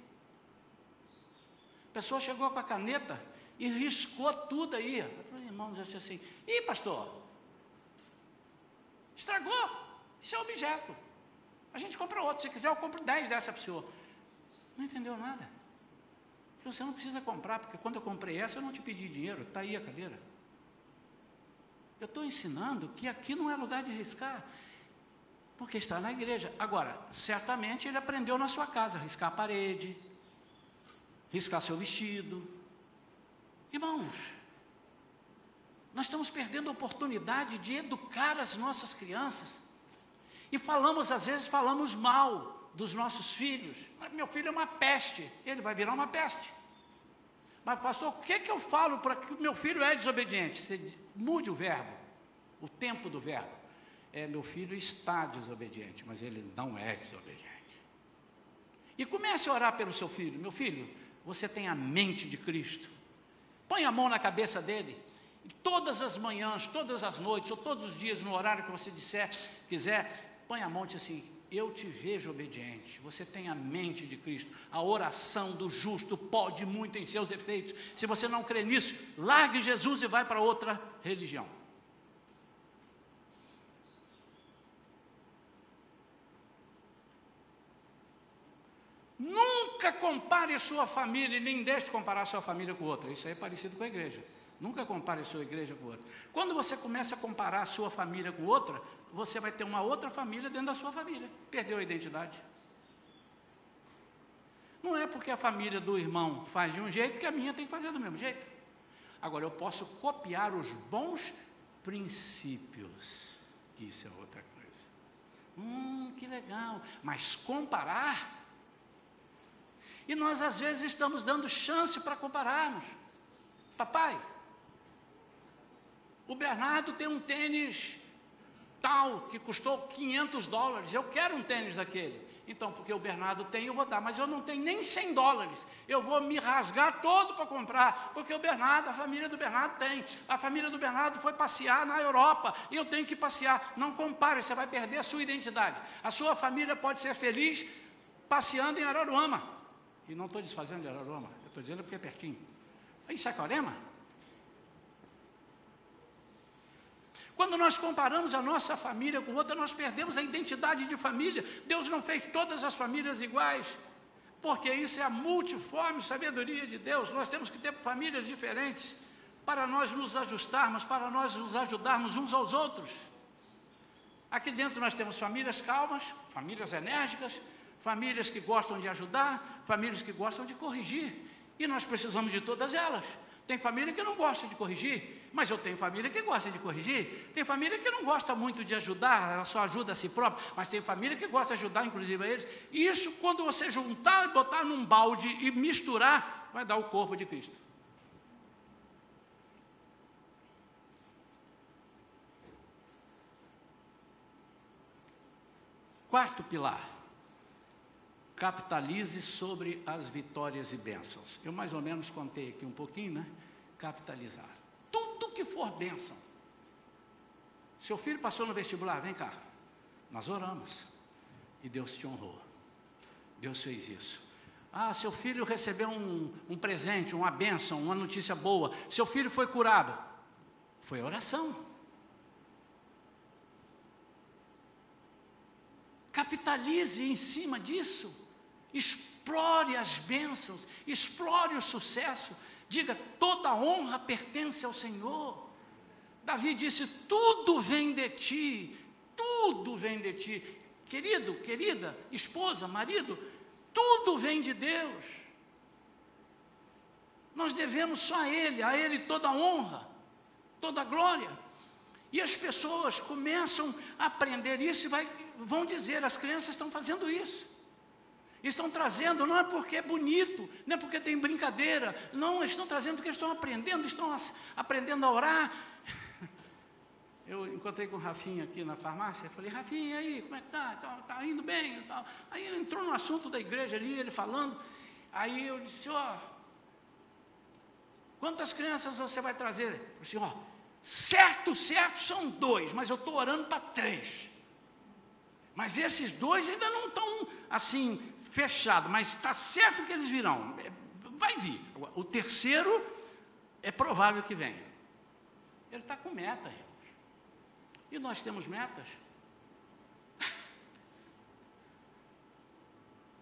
A pessoa chegou com a caneta e riscou tudo aí. Os irmãos disse assim: Ih, pastor, estragou. Isso é objeto. A gente compra outro. Se quiser, eu compro 10 dessa pessoa. Não entendeu nada. Você não precisa comprar, porque quando eu comprei essa, eu não te pedi dinheiro. Está aí a cadeira. Eu estou ensinando que aqui não é lugar de riscar, porque está na igreja. Agora, certamente ele aprendeu na sua casa, riscar a parede, riscar seu vestido. Irmãos, nós estamos perdendo a oportunidade de educar as nossas crianças. E falamos, às vezes, falamos mal dos nossos filhos. Meu filho é uma peste, ele vai virar uma peste. Mas, pastor, o que, que eu falo para que o meu filho é desobediente? Você mude o verbo, o tempo do verbo. É, meu filho está desobediente, mas ele não é desobediente. E comece a orar pelo seu filho. Meu filho, você tem a mente de Cristo. Põe a mão na cabeça dele. E todas as manhãs, todas as noites, ou todos os dias, no horário que você disser, quiser, põe a mão e diz assim: Eu te vejo obediente. Você tem a mente de Cristo. A oração do justo pode muito em seus efeitos. Se você não crê nisso, largue Jesus e vai para outra religião. Nunca compare sua família, nem deixe de comparar sua família com outra. Isso aí é parecido com a igreja. Nunca compare sua igreja com outra. Quando você começa a comparar sua família com outra, você vai ter uma outra família dentro da sua família. Perdeu a identidade. Não é porque a família do irmão faz de um jeito que a minha tem que fazer do mesmo jeito. Agora, eu posso copiar os bons princípios. Isso é outra coisa. Hum, que legal. Mas comparar e nós, às vezes, estamos dando chance para compararmos. Papai, o Bernardo tem um tênis tal que custou 500 dólares. Eu quero um tênis daquele. Então, porque o Bernardo tem, eu vou dar, mas eu não tenho nem 100 dólares. Eu vou me rasgar todo para comprar, porque o Bernardo, a família do Bernardo tem. A família do Bernardo foi passear na Europa e eu tenho que passear. Não compare, você vai perder a sua identidade. A sua família pode ser feliz passeando em Araruama. E não estou desfazendo de Araroma, eu estou dizendo porque é pertinho. Em Saquarema. Quando nós comparamos a nossa família com outra, nós perdemos a identidade de família. Deus não fez todas as famílias iguais, porque isso é a multiforme sabedoria de Deus. Nós temos que ter famílias diferentes para nós nos ajustarmos, para nós nos ajudarmos uns aos outros. Aqui dentro nós temos famílias calmas, famílias enérgicas, famílias que gostam de ajudar, famílias que gostam de corrigir. E nós precisamos de todas elas. Tem família que não gosta de corrigir, mas eu tenho família que gosta de corrigir. Tem família que não gosta muito de ajudar, ela só ajuda a si própria, mas tem família que gosta de ajudar, inclusive a eles. E isso, quando você juntar, botar num balde e misturar, vai dar o corpo de Cristo. Quarto pilar capitalize sobre as vitórias e bênçãos. Eu mais ou menos contei aqui um pouquinho, né? Capitalizar. Tudo que for bênção. Seu filho passou no vestibular, vem cá. Nós oramos. E Deus te honrou. Deus fez isso. Ah, seu filho recebeu um, um presente, uma bênção, uma notícia boa. Seu filho foi curado. Foi oração. Capitalize em cima disso explore as bênçãos, explore o sucesso, diga: toda honra pertence ao Senhor. Davi disse: tudo vem de ti, tudo vem de ti. Querido, querida, esposa, marido, tudo vem de Deus. Nós devemos só a Ele, a Ele toda a honra, toda a glória. E as pessoas começam a aprender isso e vai, vão dizer: as crianças estão fazendo isso. Estão trazendo, não é porque é bonito, não é porque tem brincadeira, não, estão trazendo porque estão aprendendo, estão aprendendo a orar. (laughs) Eu encontrei com o Rafinha aqui na farmácia, falei, Rafinha, e aí, como é que tá? Tá, tá indo bem? Tá. Aí entrou no assunto da igreja ali, ele falando, aí eu disse, ó, quantas crianças você vai trazer? Eu disse, ó, certo, certo são dois, mas eu estou orando para três. Mas esses dois ainda não estão assim fechado, mas está certo que eles virão. É, vai vir. O terceiro é provável que venha. Ele está com meta, irmãos. E nós temos metas. (laughs)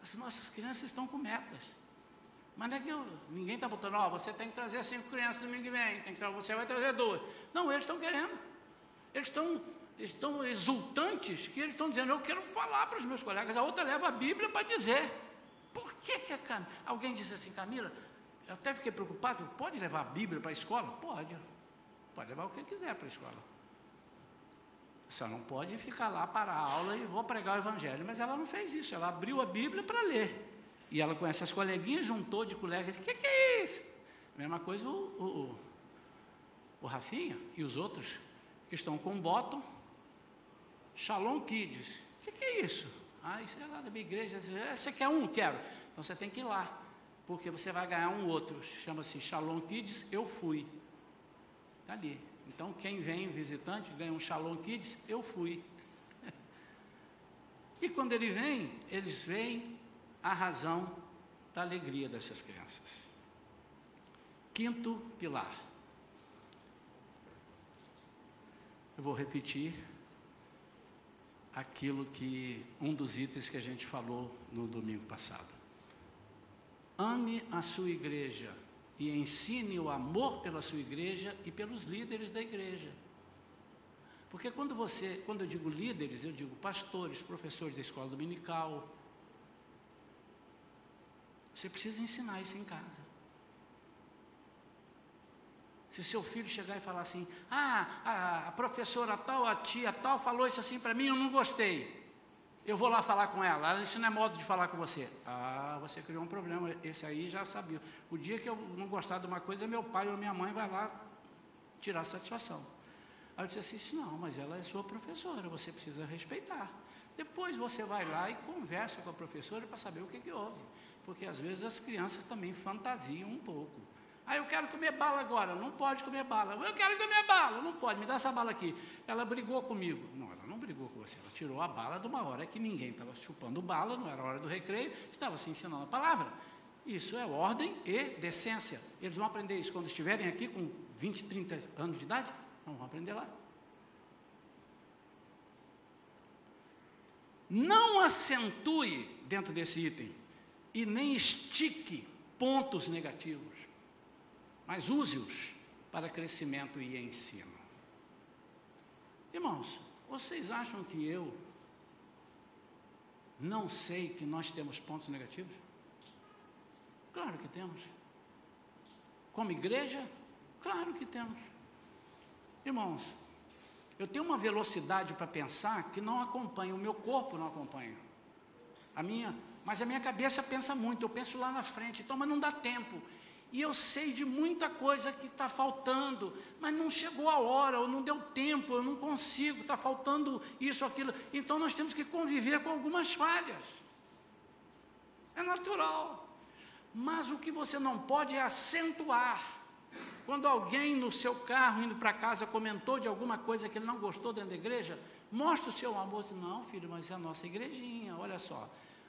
As nossas crianças estão com metas. Mas não é que eu, ninguém está botando, ó, oh, você tem que trazer cinco crianças domingo que vem, tem que, você vai trazer duas. Não, eles estão querendo. Eles estão estão exultantes que eles estão dizendo: Eu quero falar para os meus colegas. A outra leva a Bíblia para dizer. Por que, que a Camila. Alguém disse assim, Camila, eu até fiquei preocupado, pode levar a Bíblia para a escola? Pode. Pode levar o que quiser para a escola. Só não pode ficar lá para a aula e vou pregar o Evangelho. Mas ela não fez isso, ela abriu a Bíblia para ler. E ela com essas coleguinhas juntou de colega disse, o que, que é isso? Mesma coisa o, o, o Rafinha e os outros que estão com o bottom, Shalom Kids. O que, que é isso? Ah, isso é lá da minha igreja. É, você quer um? Quero. Então você tem que ir lá, porque você vai ganhar um outro. Chama-se Shalom Kids, eu fui. Está ali. Então quem vem visitante ganha um Shalom Kids, eu fui. (laughs) E quando ele vem, eles veem a razão da alegria dessas crianças. Quinto pilar. Eu vou repetir aquilo que um dos itens que a gente falou no domingo passado. Ame a sua igreja e ensine o amor pela sua igreja e pelos líderes da igreja. Porque quando você, quando eu digo líderes, eu digo pastores, professores da escola dominical. Você precisa ensinar isso em casa. Se seu filho chegar e falar assim, ah, a, professora tal, a tia tal falou isso assim para mim, eu não gostei. Eu vou lá falar com ela. Isso não é modo de falar com você. Ah, você criou um problema. Esse aí já sabia. O dia que eu não gostar de uma coisa, meu pai ou minha mãe vai lá tirar satisfação. Aí eu disse assim: não, mas ela é sua professora, você precisa respeitar. Depois você vai lá e conversa com a professora para saber o que, que houve. Porque às vezes as crianças também fantasiam um pouco. Ah, eu quero comer bala agora. Não pode comer bala. Eu quero comer bala. Não pode. Me dá essa bala aqui. Ela brigou comigo. Não, ela não brigou com você. Ela tirou a bala de uma hora que ninguém estava chupando bala, não era hora do recreio, estava se ensinando a palavra. Isso é ordem e decência. Eles vão aprender isso quando estiverem aqui com 20, 30 anos de idade? Não vão aprender lá. Não acentue dentro desse item e nem estique pontos negativos mas use-os para crescimento e ensino. Irmãos, vocês acham que eu não sei que nós temos pontos negativos? Claro que temos. Como igreja, claro que temos. Irmãos, eu tenho uma velocidade para pensar que não acompanha, o meu corpo não acompanha. A minha, mas a minha cabeça pensa muito, eu penso lá na frente, então, mas não dá tempo. E eu sei de muita coisa que está faltando, mas não chegou a hora, ou não deu tempo, eu não consigo, está faltando isso, aquilo. Então nós temos que conviver com algumas falhas. É natural. Mas o que você não pode é acentuar. Quando alguém no seu carro indo para casa comentou de alguma coisa que ele não gostou dentro da igreja, mostra o seu amor. Não, filho, mas é a nossa igrejinha, olha só.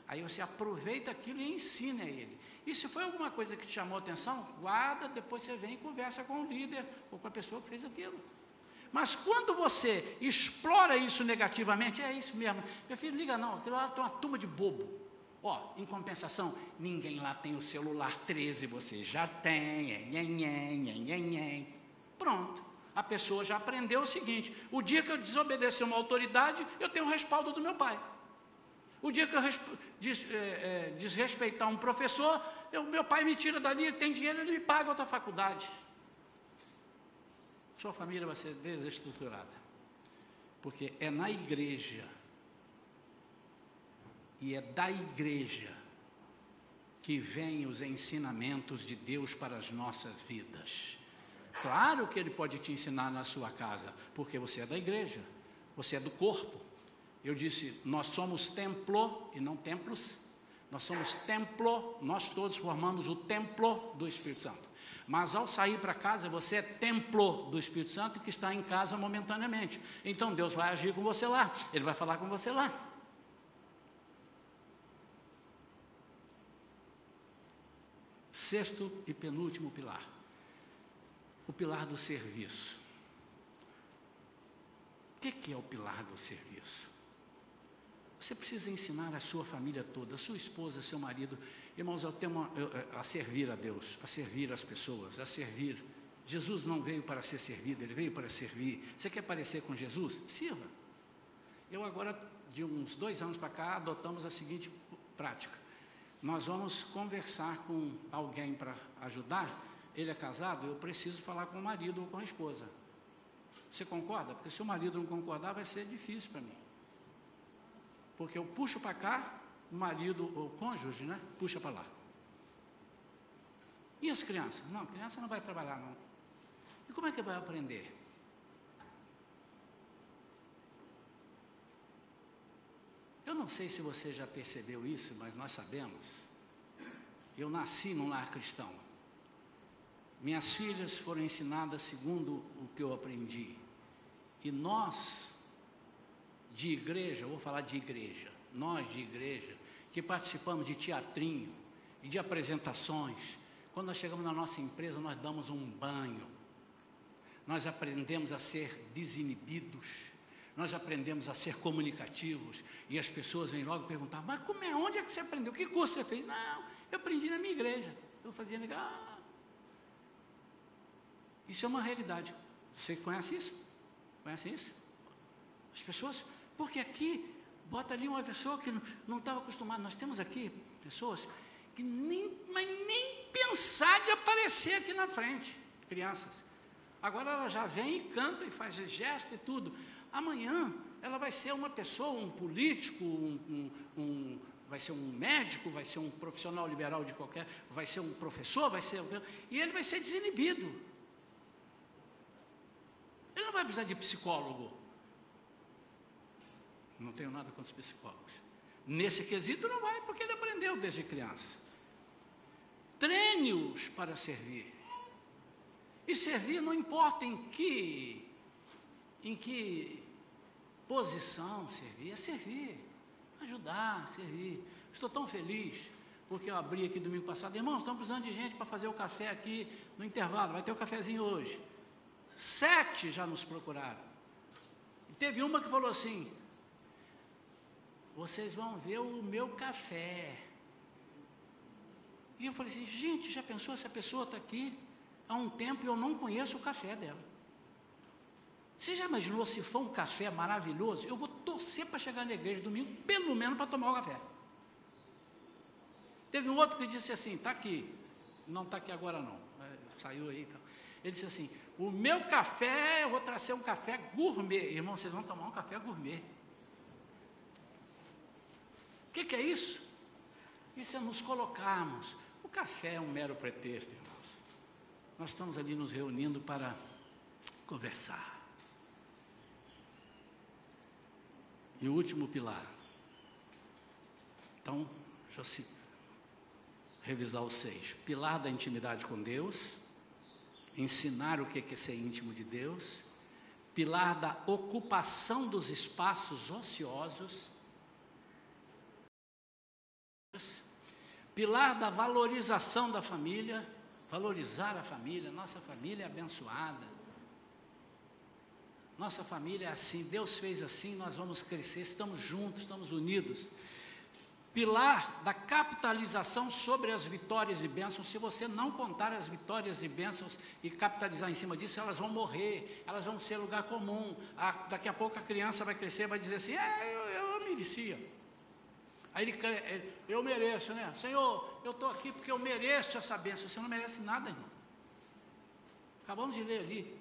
Aí você aproveita aquilo e ensina ele. E se foi alguma coisa que te chamou atenção, guarda, depois você vem e conversa com o líder ou com a pessoa que fez aquilo. Mas quando você explora isso negativamente, é isso mesmo. Meu filho, liga não, aquilo lá tem uma turma de bobo. Ó, em compensação, ninguém lá tem o celular 13, você já tem. Pronto. A pessoa já aprendeu o seguinte: o dia que eu desobedecer uma autoridade, eu tenho o respaldo do meu pai. O dia que eu des, é, é, desrespeitar um professor, eu, meu pai me tira dali, ele tem dinheiro, ele me paga outra faculdade. Sua família vai ser desestruturada. Porque é na igreja e é da igreja que vêm os ensinamentos de Deus para as nossas vidas. Claro que Ele pode te ensinar na sua casa, porque você é da igreja, você é do corpo. Eu disse, nós somos templo e não templos. Nós somos templo, nós todos formamos o templo do Espírito Santo. Mas ao sair para casa, você é templo do Espírito Santo que está em casa momentaneamente. Então Deus vai agir com você lá, Ele vai falar com você lá. Sexto e penúltimo pilar: o pilar do serviço. O que é o pilar do serviço? Você precisa ensinar a sua família toda, a sua esposa, seu marido, irmãos, eu tenho uma, eu, a servir a Deus, a servir as pessoas, a servir. Jesus não veio para ser servido, ele veio para servir. Você quer parecer com Jesus? Sirva. Eu agora, de uns dois anos para cá, adotamos a seguinte prática. nós vamos conversar com alguém para ajudar, ele é casado, eu preciso falar com o marido ou com a esposa. Você concorda? Porque se o marido não concordar, vai ser difícil para mim. Porque eu puxo para cá, o marido, ou cônjuge, né? Puxa para lá. E as crianças? Não, criança não vai trabalhar, não. E como é que vai aprender? Eu não sei se você já percebeu isso, mas nós sabemos. Eu nasci num lar cristão. Minhas filhas foram ensinadas segundo o que eu aprendi. E nós, de igreja, vou falar de igreja, nós de igreja, que participamos de teatrinho e de apresentações, quando nós chegamos na nossa empresa, nós damos um banho, nós aprendemos a ser desinibidos, nós aprendemos a ser comunicativos, e as pessoas vêm logo perguntar: Mas como é? Onde é que você aprendeu? Que curso você fez? Não, eu aprendi na minha igreja. Eu fazia amiga. Ah, isso é uma realidade. Você conhece isso? Conhece isso? As pessoas, porque aqui bota ali uma pessoa que não estava acostumada. Nós temos aqui pessoas que nem, mas nem pensar de aparecer aqui na frente, crianças. Agora ela já vem e canta e faz gesto e tudo. Amanhã ela vai ser uma pessoa, um político, um, um, um, vai ser um médico, vai ser um profissional liberal de qualquer, vai ser um professor, vai ser e ele vai ser desinibido. Ele não vai precisar de psicólogo. Não tenho nada contra os psicólogos. Nesse quesito não vai, porque ele aprendeu desde criança. Treine-os para servir. E servir não importa em que, em que posição servir, é servir, ajudar, servir. Estou tão feliz porque eu abri aqui domingo passado, irmãos, estamos precisando de gente para fazer o café aqui no intervalo, vai ter o um cafezinho hoje. Sete já nos procuraram. E teve uma que falou assim: vocês vão ver o meu café. E eu falei assim, gente, já pensou se a pessoa está aqui há um tempo e eu não conheço o café dela? Você já imaginou se for um café maravilhoso? Eu vou torcer para chegar na igreja domingo, pelo menos para tomar o café. Teve um outro que disse assim, está aqui, não está aqui agora não, é, saiu aí. Então. Ele disse assim, o meu café, eu vou trazer um café gourmet. Irmão, vocês vão tomar um café gourmet. O que, que é isso? Isso é nos colocarmos. O café é um mero pretexto, irmãos. Nós estamos ali nos reunindo para conversar. E o último pilar. Então, deixa eu revisar os seis. Pilar da intimidade com Deus ensinar o que é ser íntimo de Deus, pilar da ocupação dos espaços ociosos, pilar da valorização da família, valorizar a família, nossa família é abençoada. Nossa família é assim, Deus fez assim, nós vamos crescer, estamos juntos, estamos unidos pilar da capitalização sobre as vitórias e bênçãos. Se você não contar as vitórias e bênçãos e capitalizar em cima disso, elas vão morrer, elas vão ser lugar comum. A, daqui a pouco a criança vai crescer, vai dizer assim: é, eu, eu merecia. Aí ele, eu mereço, né? Senhor, eu estou aqui porque eu mereço essa bênção. Você não merece nada, irmão. Acabamos de ler ali.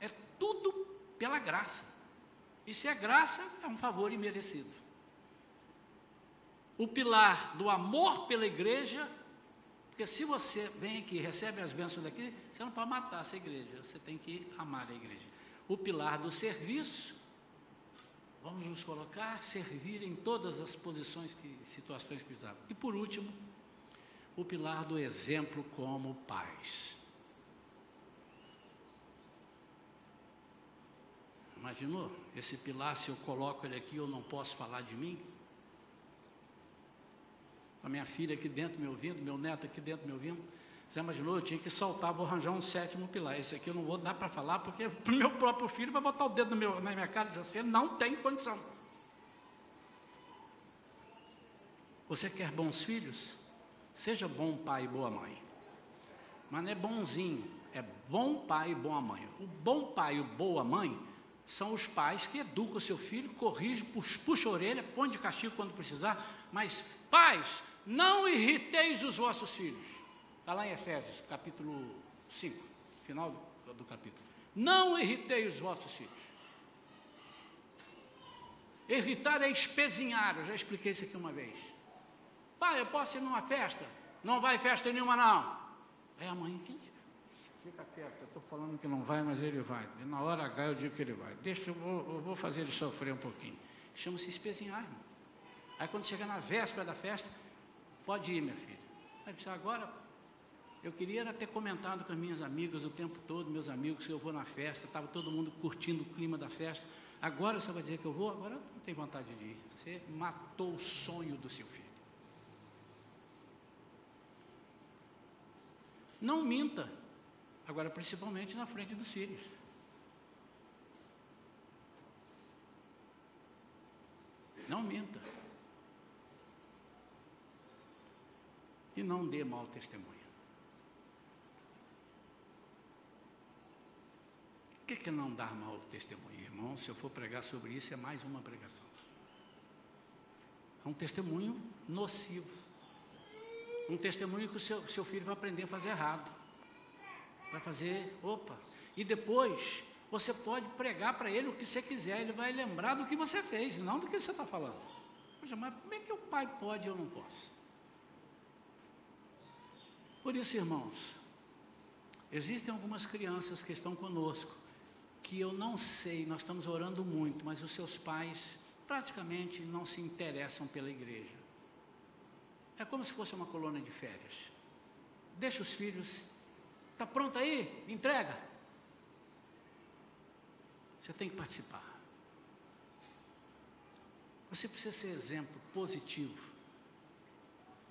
É tudo pela graça. E se é graça, é um favor imerecido o pilar do amor pela igreja, porque se você vem aqui recebe as bênçãos daqui, você não pode matar essa igreja, você tem que amar a igreja. O pilar do serviço, vamos nos colocar, servir em todas as posições, que, situações que precisamos. E por último, o pilar do exemplo como pais. Imaginou? Esse pilar, se eu coloco ele aqui, eu não posso falar de mim? a minha filha aqui dentro me ouvindo, meu neto aqui dentro me ouvindo. Você imaginou? Eu tinha que soltar, vou arranjar um sétimo pilar. Esse aqui eu não vou dar para falar, porque o (laughs) meu próprio filho vai botar o dedo meu, na minha cara e dizer: Você não tem condição. Você quer bons filhos? Seja bom pai e boa mãe. Mas não é bonzinho, é bom pai e boa mãe. O bom pai e boa mãe são os pais que educam o seu filho, corrigem, puxa, puxa a orelha, põe de castigo quando precisar, mas pais Não irriteis os vossos filhos. Está lá em Efésios, capítulo 5, final do, capítulo. Não irritei os vossos filhos. Irritar é espezinhar, eu já expliquei isso aqui uma vez. Pai, eu posso ir numa festa? Não vai festa nenhuma, não. É a mãe fica quieto, eu estou falando que não vai, mas ele vai. Na hora H eu digo que ele vai. Deixa, eu vou, eu vou fazer ele sofrer um pouquinho. Chama-se espezinhar, irmão. Aí quando chega na véspera da festa, pode ir, minha filha. Aí disse, agora eu queria ter comentado com as minhas amigas o tempo todo, meus amigos, que eu vou na festa, estava todo mundo curtindo o clima da festa. Agora você vai dizer que eu vou? Agora não tem vontade de ir. Você matou o sonho do seu filho. Não minta. Agora, principalmente na frente dos filhos. Não minta. E não dê mau testemunho. O que é não dar mau testemunho, irmão? Se eu for pregar sobre isso, é mais uma pregação. É um testemunho nocivo. Um testemunho que o seu, seu filho vai aprender a fazer errado. Vai fazer, opa. E depois, você pode pregar para ele o que você quiser, ele vai lembrar do que você fez, não do que você está falando. Poxa, mas como é que o pai pode e eu não posso? Por isso, irmãos, existem algumas crianças que estão conosco que eu não sei, nós estamos orando muito, mas os seus pais praticamente não se interessam pela igreja. É como se fosse uma colônia de férias. Deixa os filhos, está pronto aí? Entrega. Você tem que participar. Você precisa ser exemplo positivo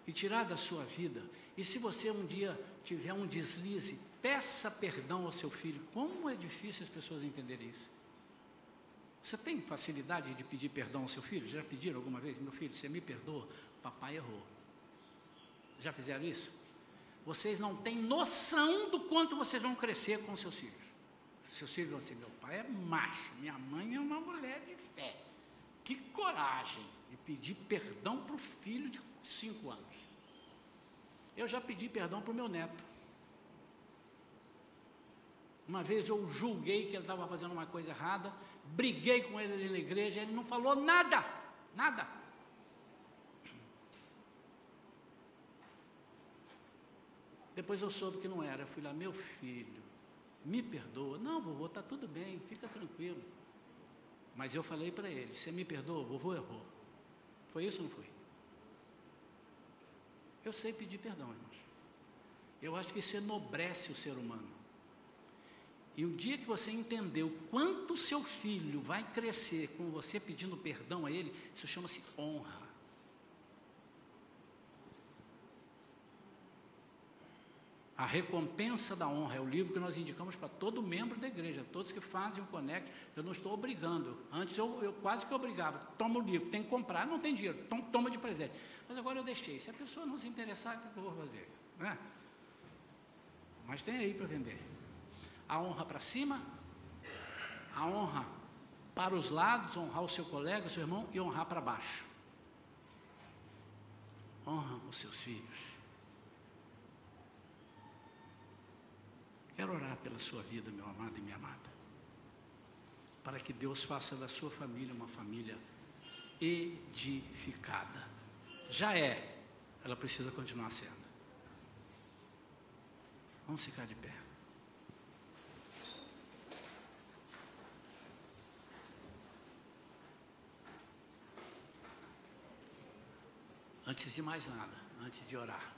e tirar da sua vida. E se você um dia tiver um deslize, peça perdão ao seu filho. Como é difícil as pessoas entenderem isso. Você tem facilidade de pedir perdão ao seu filho? Já pediram alguma vez? Meu filho, você me perdoa? Papai errou. Já fizeram isso? Vocês não têm noção do quanto vocês vão crescer com seus filhos. Seus filhos vão dizer: meu pai é macho, minha mãe é uma mulher de fé. Que coragem de pedir perdão para o filho de cinco anos. Eu já pedi perdão para o meu neto. Uma vez eu julguei que ele estava fazendo uma coisa errada, briguei com ele ali na igreja, ele não falou nada, nada. Depois eu soube que não era. Eu fui lá, meu filho, me perdoa. Não, vovô, está tudo bem, fica tranquilo. Mas eu falei para ele: você me perdoa, vovô errou. Foi isso ou não foi? Eu sei pedir perdão, irmãos. Eu acho que isso enobrece o ser humano. E o dia que você entendeu quanto seu filho vai crescer com você pedindo perdão a ele, isso chama-se honra. A recompensa da honra é o livro que nós indicamos para todo membro da igreja, todos que fazem o Connect. Eu não estou obrigando. Antes eu, eu quase que obrigava. Toma o livro, tem que comprar, não tem dinheiro, toma, de presente. Mas agora eu deixei. Se a pessoa não se interessar, o que eu vou fazer? Né? Mas tem aí para vender a honra para cima, a honra para os lados, honrar o seu colega, o seu irmão e honrar para baixo. Honra os seus filhos. Quero orar pela sua vida, meu amado e minha amada, para que Deus faça da sua família uma família edificada. Já é, ela precisa continuar sendo. Vamos ficar de pé. Antes de mais nada, antes de orar.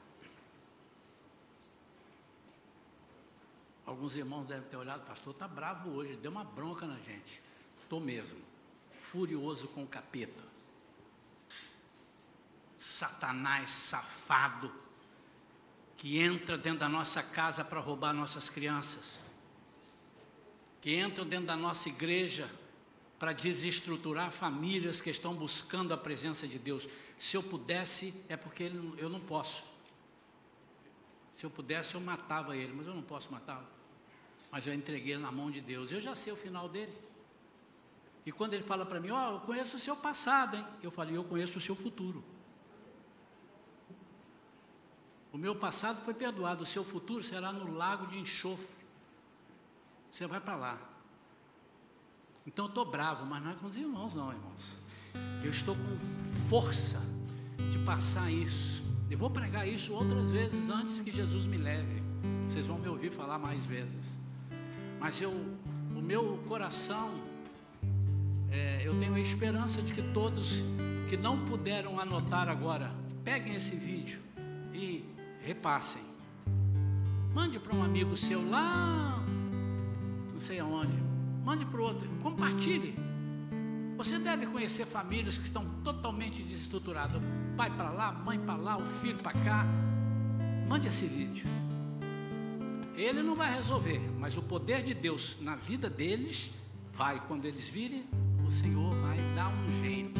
Alguns irmãos devem ter olhado, pastor, está bravo hoje, deu uma bronca na gente. Estou mesmo, furioso com o capeta. Satanás safado, que entra dentro da nossa casa para roubar nossas crianças, que entra dentro da nossa igreja para desestruturar famílias que estão buscando a presença de Deus. Se eu pudesse, é porque eu não posso. Se eu pudesse, eu matava ele, mas eu não posso matá-lo. Mas eu entreguei na mão de Deus. Eu já sei o final dele. E quando ele fala para mim, ó, oh, eu conheço o seu passado, hein? Eu falei, eu conheço o seu futuro. O meu passado foi perdoado, o seu futuro será no lago de enxofre. Você vai para lá. Então eu estou bravo, mas não é com os irmãos, não, irmãos. Eu estou com força de passar isso. Eu vou pregar isso outras vezes antes que Jesus me leve. Vocês vão me ouvir falar mais vezes. Mas eu, o meu coração, é, eu tenho a esperança de que todos que não puderam anotar agora, peguem esse vídeo e repassem. Mande para um amigo seu lá, não sei aonde. Mande para o outro, compartilhe. Você deve conhecer famílias que estão totalmente desestruturadas. pai para lá, mãe para lá, o filho para cá. Mande esse vídeo. Ele não vai resolver, mas o poder de Deus na vida deles vai. Quando eles virem, o Senhor vai dar um jeito.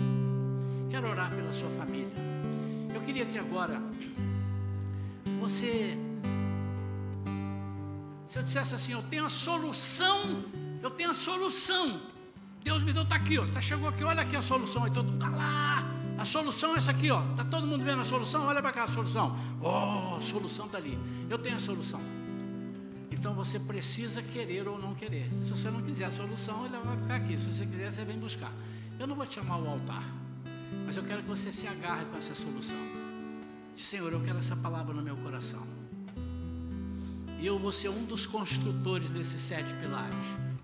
Quero orar pela sua família. Eu queria que agora você, se eu dissesse assim, eu tenho a solução, eu tenho a solução. Deus me deu, está aqui, ó, tá, chegou aqui, olha aqui a solução, aí todo mundo está lá. A solução é essa aqui, ó. Está todo mundo vendo a solução? Olha para cá a solução. Oh, a solução está ali. Eu tenho a solução. Então você precisa querer ou não querer. Se você não quiser a solução, ela vai ficar aqui. Se você quiser, você vem buscar. Eu não vou te chamar ao altar, mas eu quero que você se agarre com essa solução. Senhor, eu quero essa palavra no meu coração. E eu vou ser um dos construtores desses sete pilares.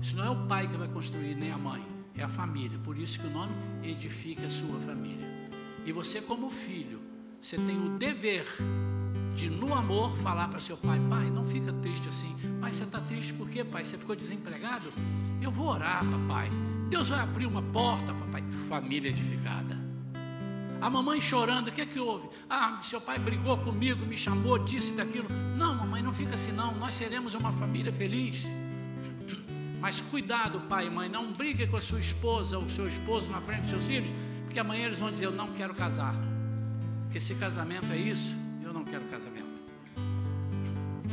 Isso não é o pai que vai construir, nem a mãe, é a família. Por isso que o nome edifica a sua família. E você, como filho, você tem o dever de, no amor, falar para seu pai: Pai, não fica triste assim. Pai, você está triste por quê, pai? Você ficou desempregado? Eu vou orar, papai. Deus vai abrir uma porta, papai. Família edificada. A mamãe chorando, o que é que houve? Ah, seu pai brigou comigo, me chamou, disse daquilo. Não, mamãe, não fica assim não. Nós seremos uma família feliz. Mas cuidado, pai e mãe, não brigue com a sua esposa ou seu esposo na frente dos seus filhos, porque amanhã eles vão dizer: Eu não quero casar. Porque se casamento é isso, eu não quero casamento.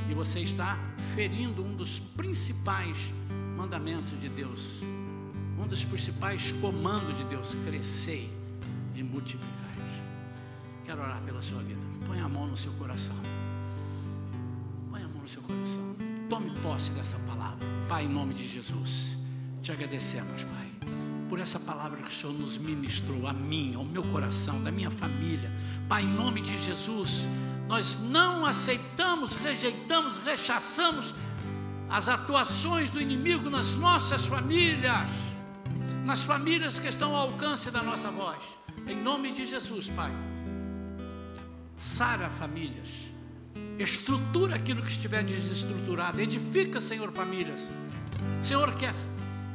E você está ferindo um dos principais mandamentos de Deus, um dos principais comandos de Deus: crescer e multiplicar. Quero orar pela sua vida. Põe a mão no seu coração. Põe a mão no seu coração. Tome posse dessa palavra. Pai, em nome de Jesus, te agradecemos, Pai, por essa palavra que o Senhor nos ministrou a mim, ao meu coração, da minha família. Pai, em nome de Jesus, nós não aceitamos, rejeitamos, rechaçamos as atuações do inimigo nas nossas famílias, nas famílias que estão ao alcance da nossa voz. Em nome de Jesus, Pai sara famílias, estrutura aquilo que estiver desestruturado, edifica, Senhor, famílias. Senhor, que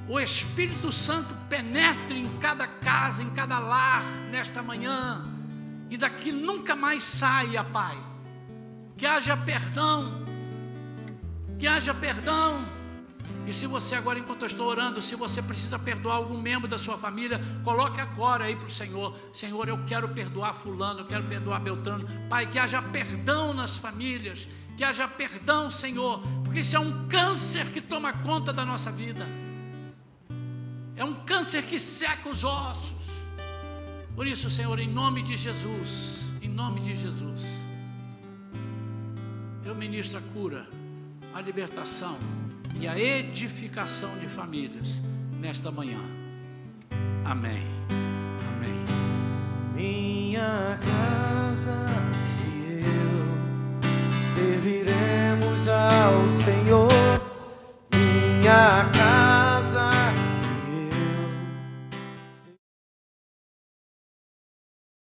o Espírito Santo penetre em cada casa, em cada lar, nesta manhã, e daqui nunca mais saia, Pai. Que haja perdão, que haja perdão e se você agora, enquanto eu estou orando, se você precisa perdoar algum membro da sua família, coloque agora aí para o Senhor. Senhor, eu quero perdoar fulano, eu quero perdoar Beltrano. Pai, que haja perdão nas famílias, que haja perdão, Senhor, porque isso é um câncer que toma conta da nossa vida. É um câncer que seca os ossos. Por isso, Senhor, em nome de Jesus, em nome de Jesus, eu ministro a cura, a libertação e a edificação de famílias nesta manhã. Amém. Amém. Minha casa e eu serviremos ao Senhor. Minha casa